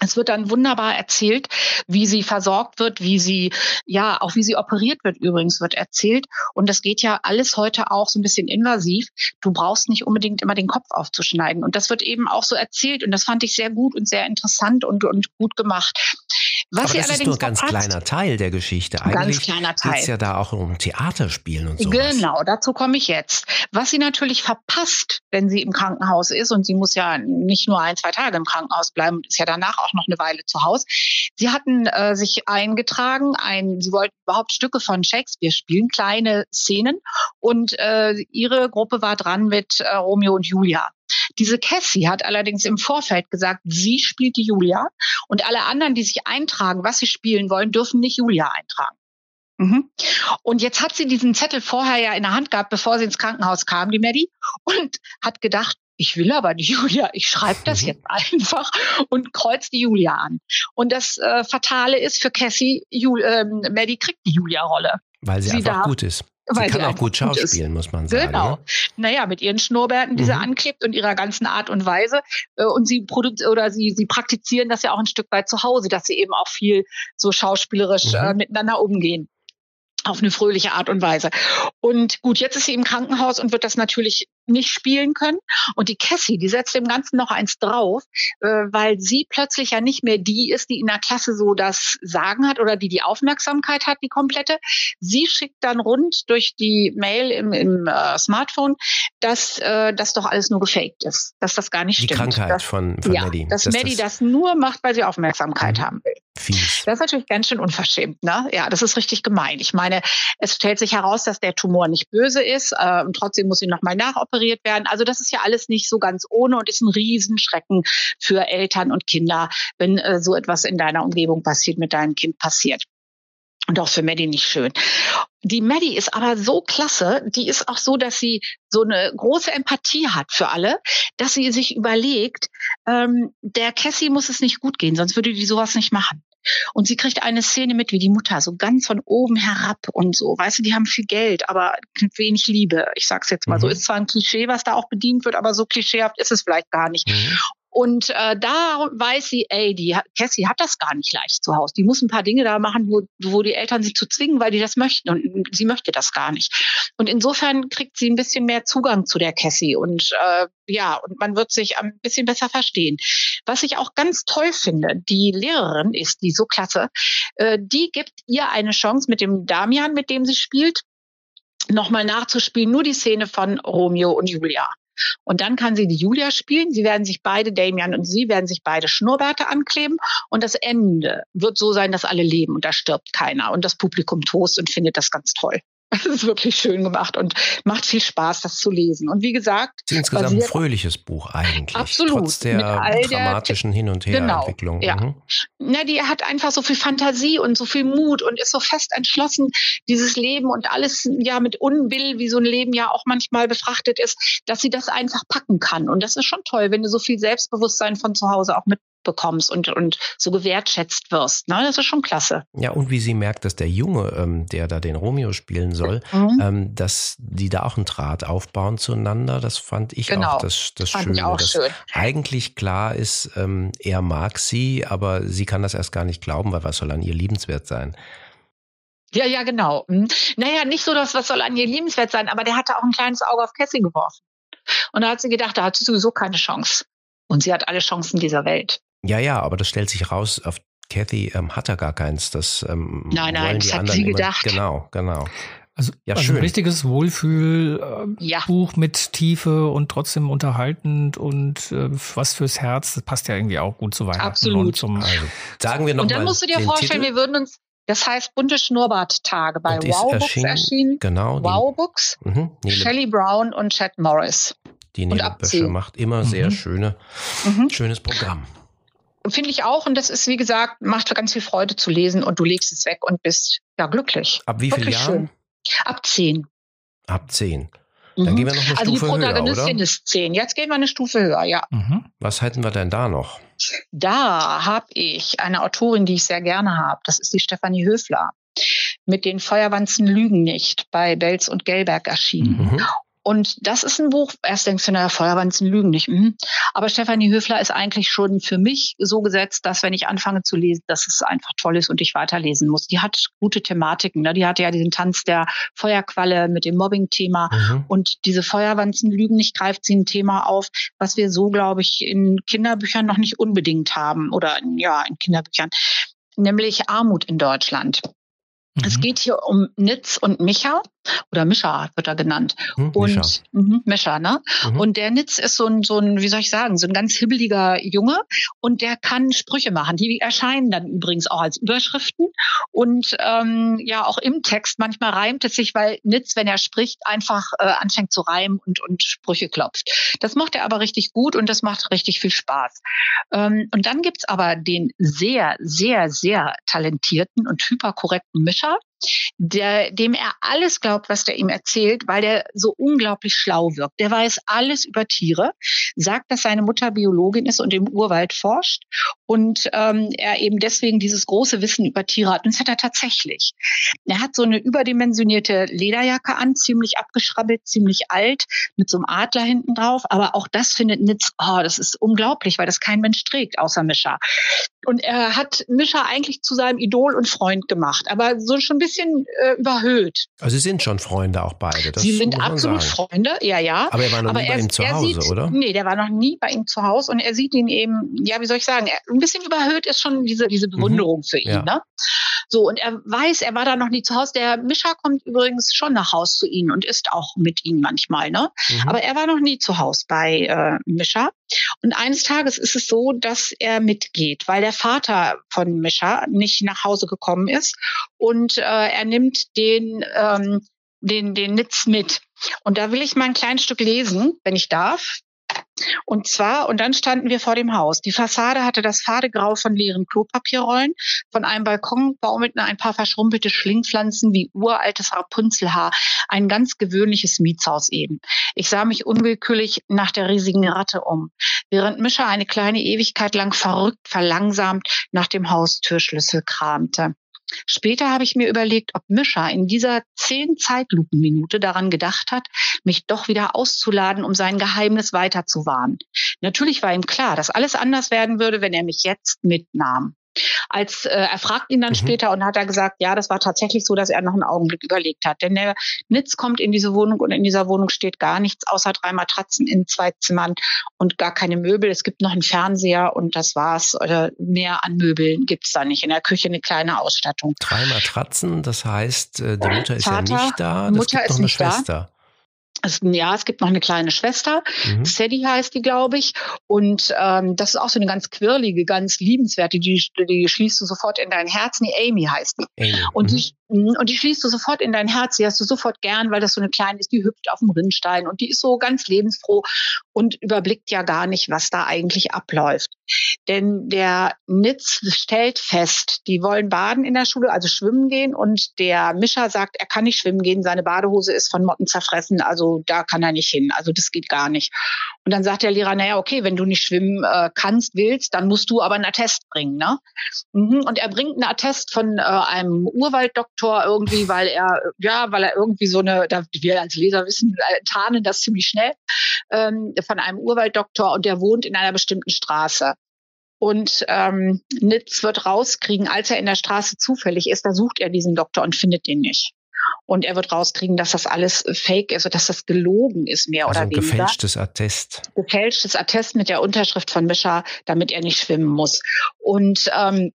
Es wird dann wunderbar erzählt, wie sie versorgt wird, wie sie, ja, auch wie sie operiert wird übrigens wird erzählt. Und das geht ja alles heute auch so ein bisschen invasiv. Du brauchst nicht unbedingt immer den Kopf aufzuschneiden. Und das wird eben auch so erzählt. Und das fand ich sehr gut und sehr interessant und, und gut gemacht. Was Aber das ist nur ein ganz kleiner Teil der Geschichte. Eigentlich geht es ja da auch um Theaterspielen und so. Genau, dazu komme ich jetzt. Was sie natürlich verpasst, wenn sie im Krankenhaus ist, und sie muss ja nicht nur ein, zwei Tage im Krankenhaus bleiben, ist ja danach auch noch eine Weile zu Hause. Sie hatten äh, sich eingetragen, ein, sie wollten überhaupt Stücke von Shakespeare spielen, kleine Szenen, und äh, ihre Gruppe war dran mit äh, Romeo und Julia. Diese Cassie hat allerdings im Vorfeld gesagt, sie spielt die Julia und alle anderen, die sich eintragen, was sie spielen wollen, dürfen nicht Julia eintragen. Mhm. Und jetzt hat sie diesen Zettel vorher ja in der Hand gehabt, bevor sie ins Krankenhaus kam, die Maddie, und hat gedacht, ich will aber die <laughs> Julia, ich schreibe das mhm. jetzt einfach und kreuz die Julia an. Und das äh, Fatale ist für Cassie, Jul, äh, Maddie kriegt die Julia-Rolle. Weil sie, sie einfach darf, gut ist. Sie kann auch gut schauspielen, muss man sagen. Genau. Ne? Naja, mit ihren Schnurrbärten, die mhm. sie anklebt und ihrer ganzen Art und Weise. Äh, und sie produkt oder sie, sie praktizieren das ja auch ein Stück weit zu Hause, dass sie eben auch viel so schauspielerisch äh, mhm. äh, miteinander umgehen auf eine fröhliche Art und Weise. Und gut, jetzt ist sie im Krankenhaus und wird das natürlich nicht spielen können. Und die Cassie, die setzt dem Ganzen noch eins drauf, äh, weil sie plötzlich ja nicht mehr die ist, die in der Klasse so das Sagen hat oder die die Aufmerksamkeit hat, die komplette. Sie schickt dann rund durch die Mail im, im äh, Smartphone, dass äh, das doch alles nur gefaked ist, dass das gar nicht die stimmt. Die Krankheit dass, von, von ja, Maddie. Dass, dass Maddie das, das, nur macht, weil sie Aufmerksamkeit mhm. haben will. Fies. Das ist natürlich ganz schön unverschämt, ne? Ja, das ist richtig gemein. Ich meine, es stellt sich heraus, dass der Tumor nicht böse ist äh, und trotzdem muss sie nochmal nachoperiert werden. Also das ist ja alles nicht so ganz ohne und ist ein Riesenschrecken für Eltern und Kinder, wenn äh, so etwas in deiner Umgebung passiert, mit deinem Kind passiert. Und auch für Maddie nicht schön. Die Maddie ist aber so klasse, die ist auch so, dass sie so eine große Empathie hat für alle, dass sie sich überlegt, ähm, der Cassie muss es nicht gut gehen, sonst würde die sowas nicht machen. Und sie kriegt eine Szene mit, wie die Mutter, so ganz von oben herab und so. Weißt du, die haben viel Geld, aber wenig Liebe. Ich sag's jetzt mal mhm. so. Ist zwar ein Klischee, was da auch bedient wird, aber so klischeehaft ist es vielleicht gar nicht. Mhm. Und äh, da weiß sie, ey, die Cassie hat das gar nicht leicht zu Hause. Die muss ein paar Dinge da machen, wo, wo die Eltern sie zu zwingen, weil die das möchten. Und sie möchte das gar nicht. Und insofern kriegt sie ein bisschen mehr Zugang zu der Cassie. Und äh, ja, und man wird sich ein bisschen besser verstehen. Was ich auch ganz toll finde, die Lehrerin ist die so klasse, äh, die gibt ihr eine Chance mit dem Damian, mit dem sie spielt, nochmal nachzuspielen, nur die Szene von Romeo und Julia. Und dann kann sie die Julia spielen. Sie werden sich beide, Damian und sie, werden sich beide Schnurrbärte ankleben. Und das Ende wird so sein, dass alle leben und da stirbt keiner. Und das Publikum tost und findet das ganz toll. <laughs> Es ist wirklich schön gemacht und macht viel Spaß, das zu lesen. Und wie gesagt, es ist insgesamt ein fröhliches Buch eigentlich. Absolut. Trotz der dramatischen Hin- und Herentwicklung. Genau, ja. Mhm. Na, die hat einfach so viel Fantasie und so viel Mut und ist so fest entschlossen, dieses Leben und alles ja mit Unwill, wie so ein Leben ja auch manchmal befrachtet ist, dass sie das einfach packen kann. Und das ist schon toll, wenn du so viel Selbstbewusstsein von zu Hause auch mit bekommst und, und so gewertschätzt wirst. Ne? Das ist schon klasse. Ja, und wie sie merkt, dass der Junge, ähm, der da den Romeo spielen soll, mhm. ähm, dass die da auch einen Draht aufbauen zueinander, das fand ich genau. auch das, das fand Schöne. auch dass schön. Eigentlich klar ist, ähm, er mag sie, aber sie kann das erst gar nicht glauben, weil was soll an ihr liebenswert sein? Ja, ja, genau. Hm. Naja, nicht so, dass was soll an ihr liebenswert sein, aber der hatte auch ein kleines Auge auf Cassie geworfen. Und da hat sie gedacht, da hat sie sowieso keine Chance. Und sie hat alle Chancen dieser Welt. Ja, ja, aber das stellt sich raus, auf Kathy ähm, hat er gar keins. Das ähm, nein, nein, das hat sie gedacht. Immer, genau, genau. Also, ja, also schön. ein richtiges Wohlfühlbuch äh, ja. mit Tiefe und trotzdem unterhaltend und äh, was fürs Herz. Das passt ja irgendwie auch gut zu Weihnachten. Absolut. Und zum, also, sagen wir noch und dann musst du dir vorstellen, Titel? wir würden uns, das heißt bunte Schnurrbarttage bei Wow Books erschienen. Genau. Wow Books, mhm, Shelley Brown und Chad Morris. Die Nele Bösche macht immer mhm. sehr schöne, mhm. schönes Programm. Finde ich auch. Und das ist, wie gesagt, macht ganz viel Freude zu lesen und du legst es weg und bist ja glücklich. Ab wie vielen Jahren? Ab zehn. Ab zehn. Dann mhm. gehen wir noch eine also Stufe höher, die Protagonistin höher, ist zehn. Jetzt gehen wir eine Stufe höher, ja. Mhm. Was hätten wir denn da noch? Da habe ich eine Autorin, die ich sehr gerne habe. Das ist die Stefanie Höfler. Mit den Feuerwanzen lügen nicht bei Belz und Gelberg erschienen. Mhm. Und das ist ein Buch, erst denkst du, naja, Feuerwanzen lügen nicht. Mhm. Aber Stefanie Höfler ist eigentlich schon für mich so gesetzt, dass wenn ich anfange zu lesen, dass es einfach toll ist und ich weiterlesen muss. Die hat gute Thematiken. Ne? Die hatte ja diesen Tanz der Feuerqualle mit dem Mobbing-Thema. Mhm. Und diese Feuerwanzen lügen nicht, greift sie ein Thema auf, was wir so, glaube ich, in Kinderbüchern noch nicht unbedingt haben. Oder ja, in Kinderbüchern. Nämlich Armut in Deutschland. Mhm. Es geht hier um Nitz und Micha oder Mischa wird er genannt. Hm, und Mischa. Mh, Mischa, ne? Mhm. Und der Nitz ist so ein, so ein, wie soll ich sagen, so ein ganz hibbeliger Junge und der kann Sprüche machen. Die erscheinen dann übrigens auch als Überschriften und ähm, ja auch im Text. Manchmal reimt es sich, weil Nitz, wenn er spricht, einfach äh, anfängt zu reimen und, und Sprüche klopft. Das macht er aber richtig gut und das macht richtig viel Spaß. Ähm, und dann gibt's aber den sehr, sehr, sehr talentierten und hyperkorrekten Mischer, der, dem er alles glaubt, was der ihm erzählt, weil der so unglaublich schlau wirkt. Der weiß alles über Tiere, sagt, dass seine Mutter Biologin ist und im Urwald forscht und ähm, er eben deswegen dieses große Wissen über Tiere hat. Und das hat er tatsächlich. Er hat so eine überdimensionierte Lederjacke an, ziemlich abgeschrabbelt, ziemlich alt, mit so einem Adler hinten drauf. Aber auch das findet Nitz, oh, das ist unglaublich, weil das kein Mensch trägt, außer Mischa. Und er hat Mischa eigentlich zu seinem Idol und Freund gemacht, aber so schon ein bisschen äh, überhöht. Also sie sind schon Freunde auch beide. sie sind absolut Freunde, ja, ja. Aber er war noch aber nie bei ihm zu Hause, sieht, oder? Nee, der war noch nie bei ihm zu Hause und er sieht ihn eben, ja, wie soll ich sagen, er, ein bisschen überhöht ist schon diese, diese mhm. Bewunderung mhm. für ihn. Ja. Ne? So, und er weiß, er war da noch nie zu Hause. Der Mischa kommt übrigens schon nach Haus zu ihnen und ist auch mit ihnen manchmal, ne? Mhm. Aber er war noch nie zu Hause bei äh, Mischa. Und eines Tages ist es so, dass er mitgeht, weil der Vater von Mischa nicht nach Hause gekommen ist und äh, er nimmt den ähm, den, den Nitz mit. Und da will ich mal ein kleines Stück lesen, wenn ich darf. Und zwar, und dann standen wir vor dem Haus. Die Fassade hatte das fade Grau von leeren Klopapierrollen. Von einem Balkon baumelten ein paar verschrumpelte Schlingpflanzen wie uraltes Rapunzelhaar. Ein ganz gewöhnliches Mietshaus eben. Ich sah mich unwillkürlich nach der riesigen Ratte um, während Mischa eine kleine Ewigkeit lang verrückt verlangsamt nach dem Haustürschlüssel kramte. Später habe ich mir überlegt, ob Mischa in dieser zehn Zeitlupenminute daran gedacht hat, mich doch wieder auszuladen, um sein Geheimnis weiterzuwahren. Natürlich war ihm klar, dass alles anders werden würde, wenn er mich jetzt mitnahm. Als äh, er fragt ihn dann mhm. später und hat er gesagt, ja, das war tatsächlich so, dass er noch einen Augenblick überlegt hat. Denn der Nitz kommt in diese Wohnung und in dieser Wohnung steht gar nichts außer drei Matratzen in zwei Zimmern und gar keine Möbel. Es gibt noch einen Fernseher und das war's. Oder mehr an Möbeln gibt's da nicht. In der Küche eine kleine Ausstattung. Drei Matratzen, das heißt, äh, die Mutter ist Vater, ja nicht da. Das Mutter gibt ist noch eine nicht Schwester. Da. Es, ja, es gibt noch eine kleine Schwester, mhm. Sadie heißt die, glaube ich. Und ähm, das ist auch so eine ganz quirlige, ganz liebenswerte, die, die schließt du sofort in dein Herz. Nee, Amy heißt die. Amy. Und mhm. die, und die schließt du sofort in dein Herz, die hast du sofort gern, weil das so eine kleine ist, die hüpft auf dem Rinnstein und die ist so ganz lebensfroh und überblickt ja gar nicht, was da eigentlich abläuft. Denn der Nitz stellt fest, die wollen baden in der Schule, also schwimmen gehen und der Mischer sagt, er kann nicht schwimmen gehen, seine Badehose ist von Motten zerfressen, also da kann er nicht hin, also das geht gar nicht. Und dann sagt der Lehrer, naja, okay, wenn du nicht schwimmen äh, kannst, willst, dann musst du aber einen Attest bringen. Ne? Mhm, und er bringt einen Attest von äh, einem Urwalddoktor irgendwie, weil er, ja, weil er irgendwie so eine, da, wir als Leser wissen, äh, tarnen das ziemlich schnell, ähm, von einem Urwalddoktor und der wohnt in einer bestimmten Straße. Und ähm, Nitz wird rauskriegen, als er in der Straße zufällig ist, da sucht er diesen Doktor und findet den nicht. Und er wird rauskriegen, dass das alles fake ist und dass das gelogen ist, mehr also oder ein weniger. gefälschtes Attest. Gefälschtes Attest mit der Unterschrift von Mischa, damit er nicht schwimmen muss. Und ähm,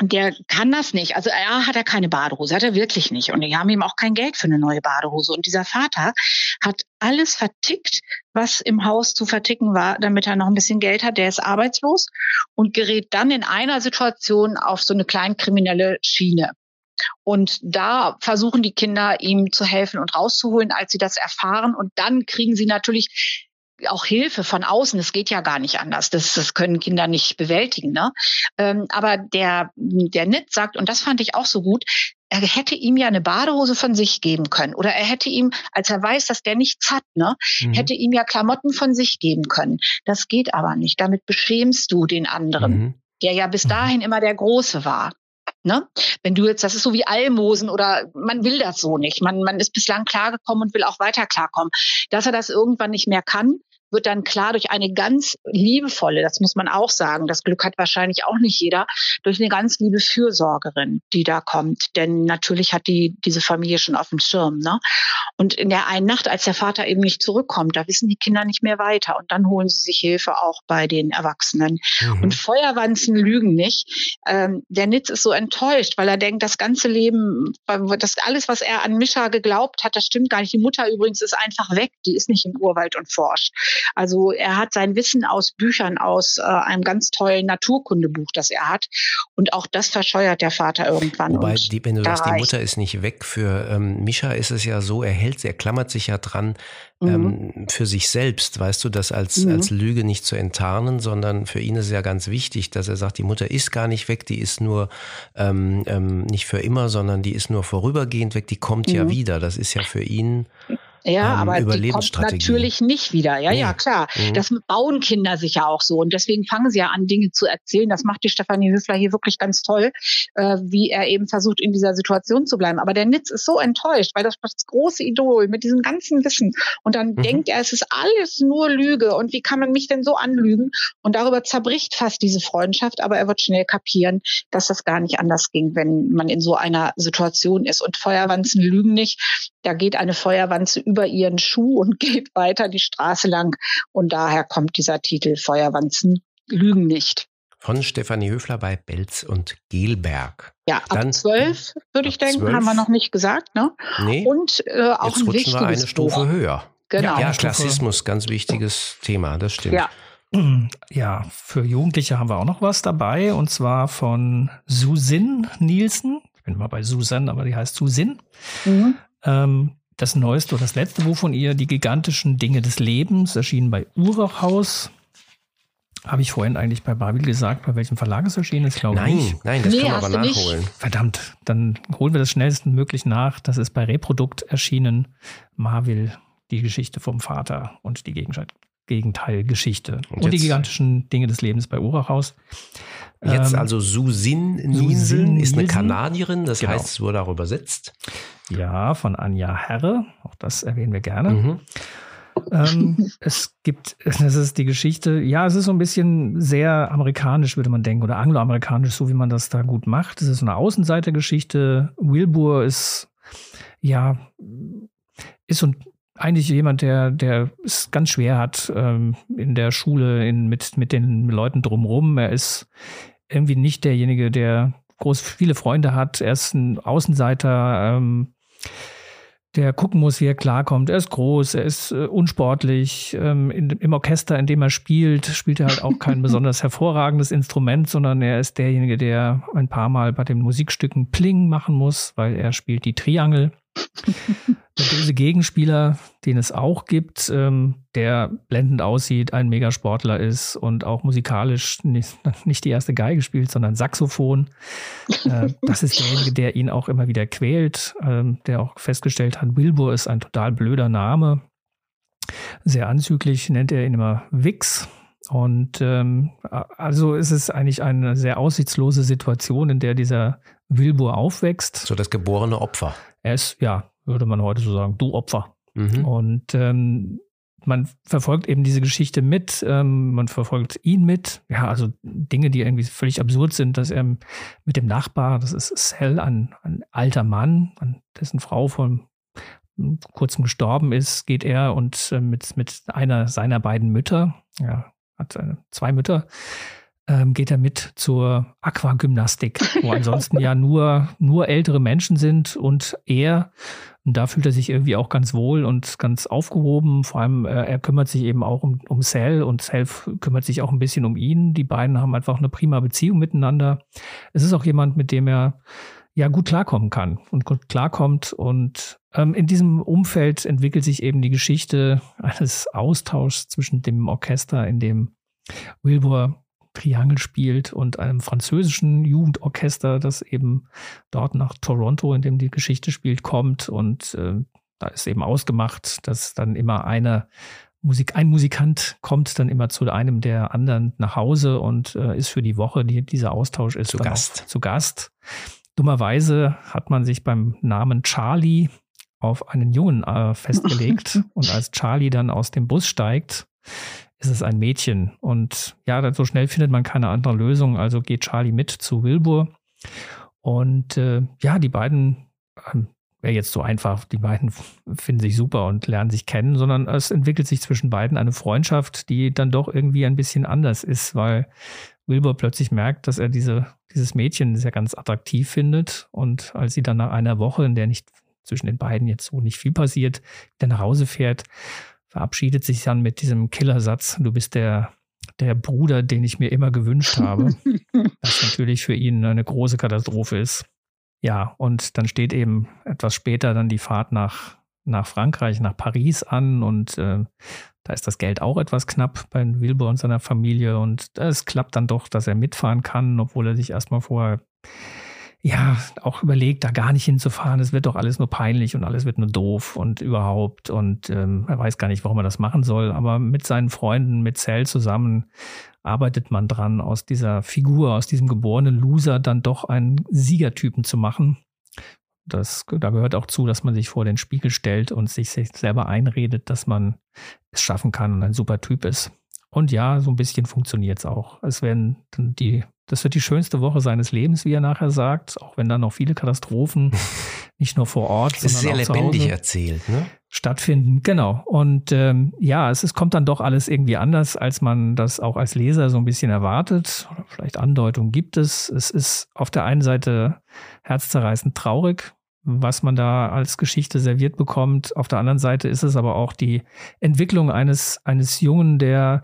der kann das nicht. Also er hat er keine Badehose, hat er wirklich nicht. Und die haben ihm auch kein Geld für eine neue Badehose. Und dieser Vater hat alles vertickt, was im Haus zu verticken war, damit er noch ein bisschen Geld hat. Der ist arbeitslos und gerät dann in einer Situation auf so eine kleinkriminelle Schiene. Und da versuchen die Kinder ihm zu helfen und rauszuholen, als sie das erfahren. Und dann kriegen sie natürlich auch Hilfe von außen. Es geht ja gar nicht anders. Das, das können Kinder nicht bewältigen. Ne? Ähm, aber der, der Nit sagt, und das fand ich auch so gut, er hätte ihm ja eine Badehose von sich geben können. Oder er hätte ihm, als er weiß, dass der nichts hat, ne, mhm. hätte ihm ja Klamotten von sich geben können. Das geht aber nicht. Damit beschämst du den anderen, mhm. der ja bis mhm. dahin immer der Große war. Ne? Wenn du jetzt, das ist so wie Almosen oder man will das so nicht. Man, man ist bislang klargekommen und will auch weiter klarkommen. Dass er das irgendwann nicht mehr kann, wird dann klar durch eine ganz liebevolle, das muss man auch sagen, das Glück hat wahrscheinlich auch nicht jeder, durch eine ganz liebe Fürsorgerin, die da kommt. Denn natürlich hat die diese Familie schon auf dem Schirm. Ne? Und in der einen Nacht, als der Vater eben nicht zurückkommt, da wissen die Kinder nicht mehr weiter. Und dann holen sie sich Hilfe auch bei den Erwachsenen. Mhm. Und Feuerwanzen lügen nicht. Ähm, der Nitz ist so enttäuscht, weil er denkt, das ganze Leben, das alles, was er an Mischa geglaubt hat, das stimmt gar nicht. Die Mutter übrigens ist einfach weg. Die ist nicht im Urwald und forscht. Also er hat sein Wissen aus Büchern, aus äh, einem ganz tollen Naturkundebuch, das er hat. Und auch das verscheuert der Vater irgendwann. Wobei, die, wenn du sagst, die Mutter ist nicht weg, für ähm, Mischa ist es ja so, er hält, er klammert sich ja dran mhm. ähm, für sich selbst, weißt du, das als, mhm. als Lüge nicht zu enttarnen, sondern für ihn ist es ja ganz wichtig, dass er sagt, die Mutter ist gar nicht weg, die ist nur ähm, ähm, nicht für immer, sondern die ist nur vorübergehend weg, die kommt mhm. ja wieder. Das ist ja für ihn ja, ähm, aber die kommt natürlich nicht wieder. Ja, nee. ja, klar. Mhm. Das bauen Kinder sicher auch so. Und deswegen fangen sie ja an, Dinge zu erzählen. Das macht die Stefanie Höfler hier wirklich ganz toll, äh, wie er eben versucht, in dieser Situation zu bleiben. Aber der Nitz ist so enttäuscht, weil das das große Idol mit diesem ganzen Wissen. Und dann mhm. denkt er, es ist alles nur Lüge. Und wie kann man mich denn so anlügen? Und darüber zerbricht fast diese Freundschaft. Aber er wird schnell kapieren, dass das gar nicht anders ging, wenn man in so einer Situation ist. Und Feuerwanzen lügen nicht. Da geht eine Feuerwanze über ihren Schuh und <laughs> geht weiter die Straße lang. Und daher kommt dieser Titel Feuerwanzen lügen nicht. Von Stefanie Höfler bei Belz und Gelberg. Ja, ab zwölf würde ich denken, 12. haben wir noch nicht gesagt. Ne? Nee. Und äh, auch Jetzt ein wichtiges wir eine Stufe Buch. höher. Genau. Ja, Klassismus, ganz wichtiges Thema, das stimmt. Ja. Ja, für Jugendliche haben wir auch noch was dabei und zwar von Susin Nielsen. Ich bin mal bei Susan, aber die heißt Susin. Mhm. Ähm, das neueste oder das letzte Buch von ihr, Die gigantischen Dinge des Lebens, erschienen bei Urachhaus. Habe ich vorhin eigentlich bei Babil gesagt, bei welchem Verlag es erschienen ist, glaube nein, ich. Nein, das nee, können wir aber nachholen. Nicht. Verdammt, dann holen wir das schnellstmöglich nach. Das ist bei Reprodukt erschienen. Marvil, die Geschichte vom Vater und die Gegenteilgeschichte. Und, und die gigantischen Dinge des Lebens bei Urachhaus. Jetzt ähm, also Susin Nielsen ist eine Kanadierin, das genau. heißt, es wurde auch übersetzt. Ja, von Anja Herre. Auch das erwähnen wir gerne. Mhm. ähm, es gibt, <laughs> das ist die Geschichte, ja, es ist so ein bisschen sehr amerikanisch, würde man denken, oder angloamerikanisch, so wie man das da gut macht. Es ist so eine Außenseitergeschichte. Wilbur ist, ja, ist und eigentlich jemand, der, der es ganz schwer hat ähm, in der Schule, in, mit, mit den Leuten drumherum. Er ist irgendwie nicht derjenige, der groß viele Freunde hat. Er ist ein Außenseiter, ähm, der gucken muss, wie er klarkommt. Er ist groß, er ist äh, unsportlich. Ähm, in, Im Orchester, in dem er spielt, spielt er halt auch kein <laughs> besonders hervorragendes Instrument, sondern er ist derjenige, der ein paar Mal bei den Musikstücken Pling machen muss, weil er spielt die Triangel. Der böse Gegenspieler, den es auch gibt, ähm, der blendend aussieht, ein Megasportler ist und auch musikalisch nicht, nicht die erste Geige spielt, sondern Saxophon. Äh, das ist derjenige, der ihn auch immer wieder quält, ähm, der auch festgestellt hat, Wilbur ist ein total blöder Name. Sehr anzüglich nennt er ihn immer Wix. Und ähm, also ist es eigentlich eine sehr aussichtslose Situation, in der dieser Wilbur aufwächst. So das geborene Opfer. Er ist, ja, würde man heute so sagen, du Opfer. Mhm. Und ähm, man verfolgt eben diese Geschichte mit, ähm, man verfolgt ihn mit. Ja, also Dinge, die irgendwie völlig absurd sind, dass er mit dem Nachbar, das ist Sel, ein, ein alter Mann, dessen Frau von kurzem gestorben ist, geht er und äh, mit, mit einer seiner beiden Mütter, ja, hat äh, zwei Mütter, ähm, geht er mit zur Aquagymnastik, wo ansonsten ja nur, nur ältere Menschen sind und er, und da fühlt er sich irgendwie auch ganz wohl und ganz aufgehoben. Vor allem, äh, er kümmert sich eben auch um, um Sal und Sal kümmert sich auch ein bisschen um ihn. Die beiden haben einfach eine prima Beziehung miteinander. Es ist auch jemand, mit dem er ja gut klarkommen kann und gut klarkommt. Und ähm, in diesem Umfeld entwickelt sich eben die Geschichte eines Austauschs zwischen dem Orchester, in dem Wilbur Triangel spielt und einem französischen Jugendorchester, das eben dort nach Toronto, in dem die Geschichte spielt, kommt. Und äh, da ist eben ausgemacht, dass dann immer eine Musik, ein Musikant kommt dann immer zu einem der anderen nach Hause und äh, ist für die Woche, die dieser Austausch ist, zu Gast. zu Gast. Dummerweise hat man sich beim Namen Charlie auf einen Jungen äh, festgelegt <laughs> und als Charlie dann aus dem Bus steigt, ist es ein Mädchen. Und ja, so schnell findet man keine andere Lösung. Also geht Charlie mit zu Wilbur. Und äh, ja, die beiden, ähm, wäre jetzt so einfach, die beiden finden sich super und lernen sich kennen, sondern es entwickelt sich zwischen beiden eine Freundschaft, die dann doch irgendwie ein bisschen anders ist, weil Wilbur plötzlich merkt, dass er diese, dieses Mädchen sehr ganz attraktiv findet. Und als sie dann nach einer Woche, in der nicht zwischen den beiden jetzt so nicht viel passiert, wieder nach Hause fährt, verabschiedet sich dann mit diesem Killersatz, du bist der, der Bruder, den ich mir immer gewünscht habe. <laughs> was natürlich für ihn eine große Katastrophe ist. Ja, und dann steht eben etwas später dann die Fahrt nach, nach Frankreich, nach Paris an und äh, da ist das Geld auch etwas knapp bei Wilbur und seiner Familie und es klappt dann doch, dass er mitfahren kann, obwohl er sich erstmal vorher ja, auch überlegt, da gar nicht hinzufahren. Es wird doch alles nur peinlich und alles wird nur doof und überhaupt. Und ähm, er weiß gar nicht, warum er das machen soll. Aber mit seinen Freunden, mit Cell zusammen, arbeitet man dran, aus dieser Figur, aus diesem geborenen Loser dann doch einen Siegertypen zu machen. Das, da gehört auch zu, dass man sich vor den Spiegel stellt und sich selber einredet, dass man es schaffen kann und ein super Typ ist. Und ja, so ein bisschen funktioniert es auch. Es werden die das wird die schönste Woche seines Lebens, wie er nachher sagt, auch wenn da noch viele Katastrophen <laughs> nicht nur vor Ort, das ist sondern sehr auch lebendig erzählt, ne? stattfinden. Genau. Und ähm, ja, es ist, kommt dann doch alles irgendwie anders, als man das auch als Leser so ein bisschen erwartet. Oder vielleicht Andeutungen gibt es. Es ist auf der einen Seite herzzerreißend traurig, was man da als Geschichte serviert bekommt. Auf der anderen Seite ist es aber auch die Entwicklung eines, eines Jungen, der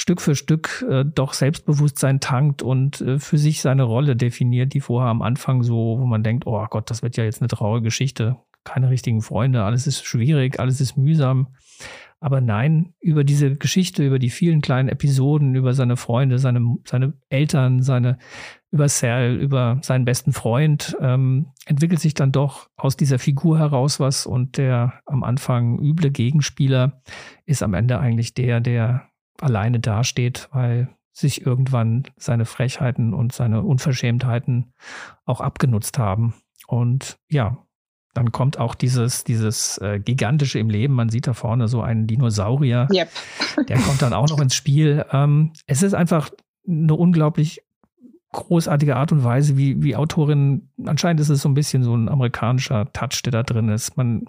Stück für Stück äh, doch Selbstbewusstsein tankt und äh, für sich seine Rolle definiert, die vorher am Anfang so, wo man denkt, oh Gott, das wird ja jetzt eine traurige Geschichte. Keine richtigen Freunde, alles ist schwierig, alles ist mühsam. Aber nein, über diese Geschichte, über die vielen kleinen Episoden, über seine Freunde, seine, seine Eltern, seine, über Sal, über seinen besten Freund, ähm, entwickelt sich dann doch aus dieser Figur heraus was und der am Anfang üble Gegenspieler ist am Ende eigentlich der, der alleine dasteht, weil sich irgendwann seine Frechheiten und seine Unverschämtheiten auch abgenutzt haben. Und ja, dann kommt auch dieses, dieses äh, gigantische im Leben. Man sieht da vorne so einen Dinosaurier. Yep. Der kommt dann auch noch ins Spiel. Ähm, es ist einfach eine unglaublich großartige Art und Weise, wie, wie Autorin, anscheinend ist es so ein bisschen so ein amerikanischer Touch, der da drin ist. Man,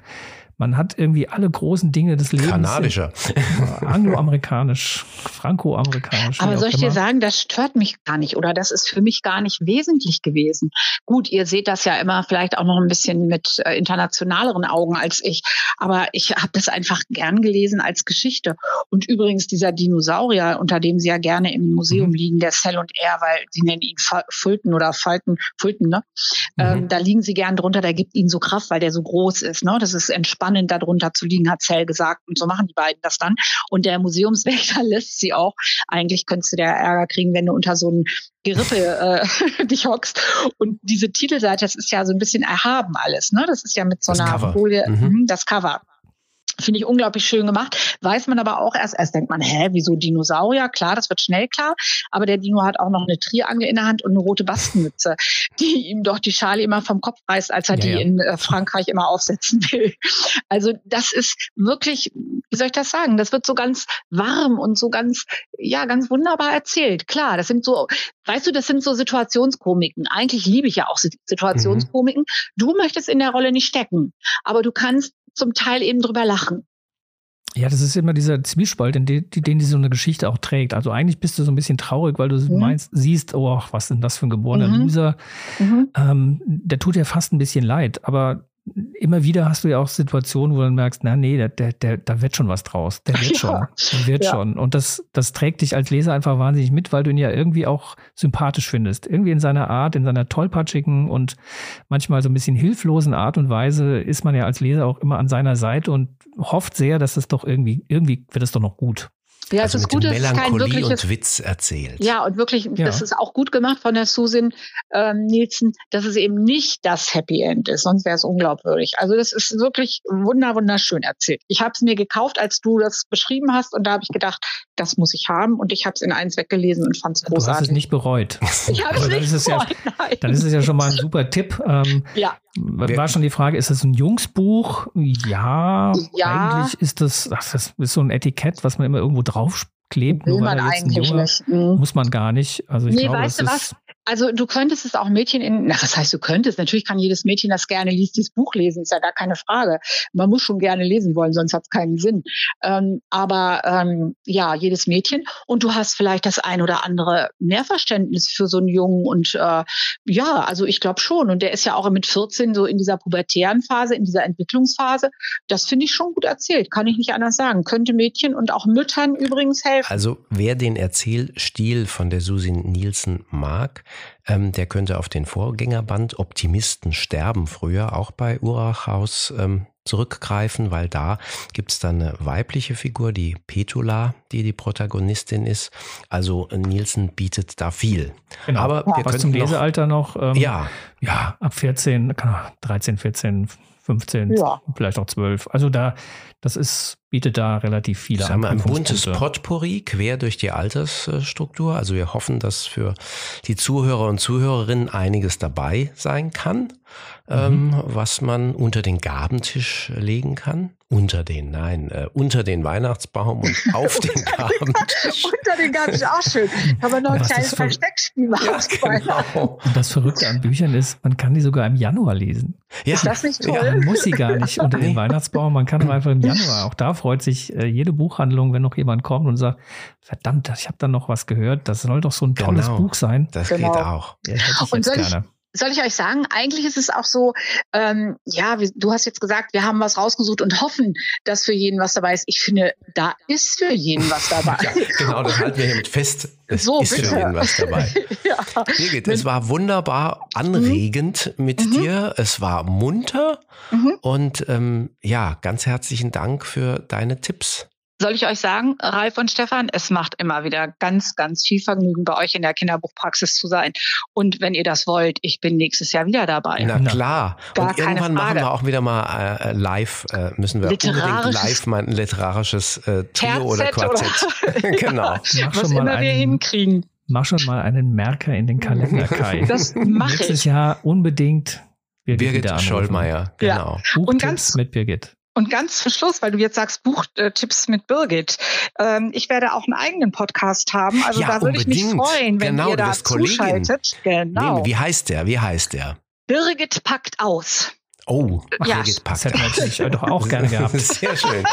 man hat irgendwie alle großen Dinge des Lebens. Kanadischer. <laughs> Angloamerikanisch, frankoamerikanisch. Aber soll ich dir sagen, das stört mich gar nicht oder das ist für mich gar nicht wesentlich gewesen. Gut, ihr seht das ja immer vielleicht auch noch ein bisschen mit äh, internationaleren Augen als ich, aber ich habe das einfach gern gelesen als Geschichte. Und übrigens dieser Dinosaurier, unter dem sie ja gerne im Museum mhm. liegen, der Cell und R, weil sie nennen ihn Fulton oder Falken, Fulton, ne? Mhm. Ähm, da liegen sie gern drunter, der gibt ihnen so Kraft, weil der so groß ist. Ne? Das ist entspannt spannend, darunter zu liegen, hat Zell gesagt. Und so machen die beiden das dann. Und der Museumswächter <laughs> lässt sie auch. Eigentlich könntest du der Ärger kriegen, wenn du unter so einem Gerippe äh, <laughs> dich hockst. Und diese Titelseite, das ist ja so ein bisschen erhaben alles. Ne? Das ist ja mit so das einer Cover. Folie, mhm. mhm. das Cover. Finde ich unglaublich schön gemacht. Weiß man aber auch erst, erst denkt man, hä, wieso Dinosaurier? Klar, das wird schnell klar. Aber der Dino hat auch noch eine Trierangel in der Hand und eine rote Bastenmütze, <laughs> die ihm doch die Schale immer vom Kopf reißt, als er ja, die ja. in äh, Frankreich immer aufsetzen <laughs> will. Also das ist wirklich, wie soll ich das sagen? Das wird so ganz warm und so ganz, ja, ganz wunderbar erzählt. Klar, das sind so, weißt du, das sind so Situationskomiken. Eigentlich liebe ich ja auch Situationskomiken. Mhm. Du möchtest in der Rolle nicht stecken, aber du kannst zum Teil eben drüber lachen. Ja, das ist immer dieser Zwiespalt, in den, den die so eine Geschichte auch trägt. Also eigentlich bist du so ein bisschen traurig, weil du mhm. meinst, siehst, oh, was ist denn das für ein geborener mhm. Loser. Mhm. Ähm, der tut ja fast ein bisschen leid, aber immer wieder hast du ja auch Situationen, wo du merkst, na nee, der, der, der, da wird schon was draus. Der wird <laughs> ja. schon. Der wird ja. schon. Und das, das trägt dich als Leser einfach wahnsinnig mit, weil du ihn ja irgendwie auch sympathisch findest. Irgendwie in seiner Art, in seiner tollpatschigen und manchmal so ein bisschen hilflosen Art und Weise ist man ja als Leser auch immer an seiner Seite und hofft sehr, dass es doch irgendwie, irgendwie wird es doch noch gut. Ja, also es ist gut, dass es kein wirkliches und Witz erzählt. Ja, und wirklich, ja. das ist auch gut gemacht von der Susan ähm, Nielsen, dass es eben nicht das Happy End ist, sonst wäre es unglaubwürdig. Also das ist wirklich wunder wunderschön erzählt. Ich habe es mir gekauft, als du das beschrieben hast, und da habe ich gedacht, das muss ich haben, und ich habe es in eins weggelesen und fand es großartig. Du hast es nicht bereut. <laughs> Ich habe es nicht bereut. Ja, dann ist es ja schon mal ein super Tipp. Ähm, ja. War schon die Frage, ist das ein Jungsbuch? Ja, ja. eigentlich ist das, das ist so ein Etikett, was man immer irgendwo draufklebt. Will man eigentlich Junge, nicht. Mhm. Muss man gar nicht. Also ich nee, glaube, weißt du was? Also du könntest es auch Mädchen in, na was heißt du könntest? Natürlich kann jedes Mädchen, das gerne liest, dieses Buch lesen, ist ja gar keine Frage. Man muss schon gerne lesen wollen, sonst hat es keinen Sinn. Ähm, aber ähm, ja, jedes Mädchen. Und du hast vielleicht das ein oder andere Mehrverständnis für so einen Jungen. Und äh, ja, also ich glaube schon. Und der ist ja auch mit 14 so in dieser pubertären Phase, in dieser Entwicklungsphase. Das finde ich schon gut erzählt, kann ich nicht anders sagen. Könnte Mädchen und auch Müttern übrigens helfen. Also wer den Erzählstil von der Susi Nielsen mag, ähm, der könnte auf den Vorgängerband Optimisten sterben früher auch bei Urachhaus ähm, zurückgreifen, weil da gibt es dann eine weibliche Figur, die Petula, die die Protagonistin ist. Also Nielsen bietet da viel. Genau. Aber ja. wir Was zum Lesealter noch? Ähm, ja. Ja, ab 14, 13, 14, 15, ja. vielleicht auch 12. Also da, das ist, bietet da relativ viele Sagen wir ein buntes Potpourri quer durch die Altersstruktur. Also wir hoffen, dass für die Zuhörer und Zuhörerinnen einiges dabei sein kann, mhm. ähm, was man unter den Gabentisch legen kann. Unter den, nein, äh, unter den Weihnachtsbaum und <laughs> auf den Gabentisch. unter den Gabentisch, auch schön. Man noch ein kleines Versteckspiel. Ja, genau. Und das Verrückte an Büchern ist, man kann die sogar im Januar lesen. Ja. Ist das nicht toll? Ja, man muss sie gar nicht unter den Weihnachtsbaum, man kann einfach im Januar. Auch da freut sich äh, jede Buchhandlung, wenn noch jemand kommt und sagt, verdammt, ich habe da noch was gehört, das soll doch so ein tolles genau. Buch sein. Das genau. geht auch. Ja, und jetzt gerne. Ich soll ich euch sagen, eigentlich ist es auch so, ähm, ja, wie, du hast jetzt gesagt, wir haben was rausgesucht und hoffen, dass für jeden was dabei ist. Ich finde, da ist für jeden was dabei. <laughs> ja, genau, das halten wir hiermit fest. Es so, ist bitte. für jeden was dabei. <laughs> ja. Birgit, es war wunderbar anregend mhm. mit mhm. dir. Es war munter mhm. und ähm, ja, ganz herzlichen Dank für deine Tipps soll ich euch sagen, Ralf und Stefan, es macht immer wieder ganz, ganz viel Vergnügen, bei euch in der Kinderbuchpraxis zu sein. Und wenn ihr das wollt, ich bin nächstes Jahr wieder dabei. Na klar. Gar und irgendwann machen wir auch wieder mal äh, live, äh, müssen wir unbedingt live mal ein literarisches äh, Trio oder Quartett. Oder? <laughs> <laughs> genau. Was immer wir hinkriegen. Mach schon mal einen Merker in den Kalender, <laughs> Kai. Das mache ich. Nächstes Jahr unbedingt Birgit, Birgit Schollmeier, genau. Ja. Buchtipps und ganz, mit Birgit. Und ganz zum Schluss, weil du jetzt sagst, Buchtipps mit Birgit. Ähm, ich werde auch einen eigenen Podcast haben. Also ja, da würde ich mich freuen, wenn genau, ihr da zuschaltet. Genau. Nee, wie heißt der? Wie heißt der? Birgit packt aus. Oh, Ja. Birgit hätten wir natürlich doch auch gerne gehabt. <laughs> Sehr schön.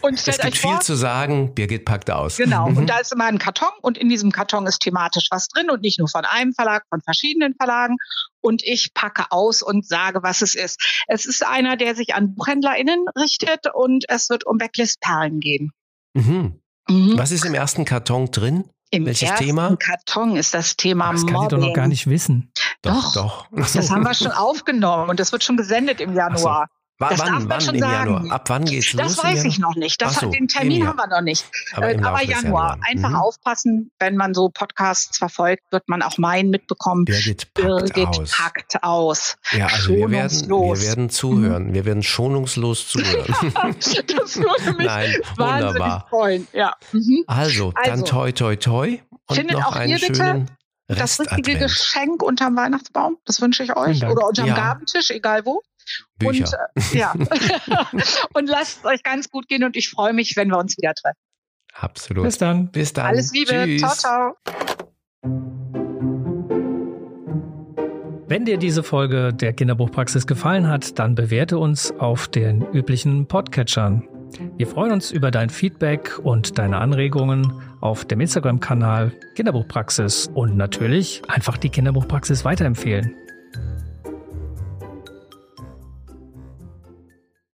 Und Es gibt euch vor, viel zu sagen. Birgit packt aus. Genau, Mhm. und da ist immer ein Karton und in diesem Karton ist thematisch was drin und nicht nur von einem Verlag, von verschiedenen Verlagen. Und ich packe aus und sage, was es ist. Es ist einer, der sich an BuchhändlerInnen richtet und es wird um Backlist-Perlen gehen. Mhm. Mhm. Was ist im ersten Karton drin? Im welches ersten Thema? Karton ist das Thema Das kann ich Mobbing. doch noch gar nicht wissen. Doch. doch. Das haben wir schon aufgenommen und das wird schon gesendet im Januar. Das darf wann man wann schon im sagen. Januar? Ab wann geht's los? Das weiß ich noch nicht. Das so, den Termin haben wir noch nicht. Aber Äh, aber Januar. Einfach Mhm. aufpassen, wenn man so Podcasts verfolgt, wird man auch meinen mitbekommen. Birgit packt Birgit aus. packt aus. Ja, also wir werden, wir werden zuhören. Wir werden schonungslos zuhören. <laughs> das würde mich Nein, wahnsinnig wunderbar. freuen. Ja. Mhm. Also, dann Also, toi toi toi und findet noch auch einen ihr bitte schönen Das richtige. Geschenk unterm Weihnachtsbaum, das wünsche ich euch. Oder unterm Ja. Gabentisch, egal wo. Bücher. Und, äh, ja. <laughs> und lasst es euch ganz gut gehen und ich freue mich, wenn wir uns wieder treffen. Absolut. Bis dann. Bis dann. Alles Liebe. Tschüss. Ciao, ciao. Wenn dir diese Folge der Kinderbuchpraxis gefallen hat, dann bewerte uns auf den üblichen Podcatchern. Wir freuen uns über dein Feedback und deine Anregungen auf dem Instagram-Kanal Kinderbuchpraxis und natürlich einfach die Kinderbuchpraxis weiterempfehlen.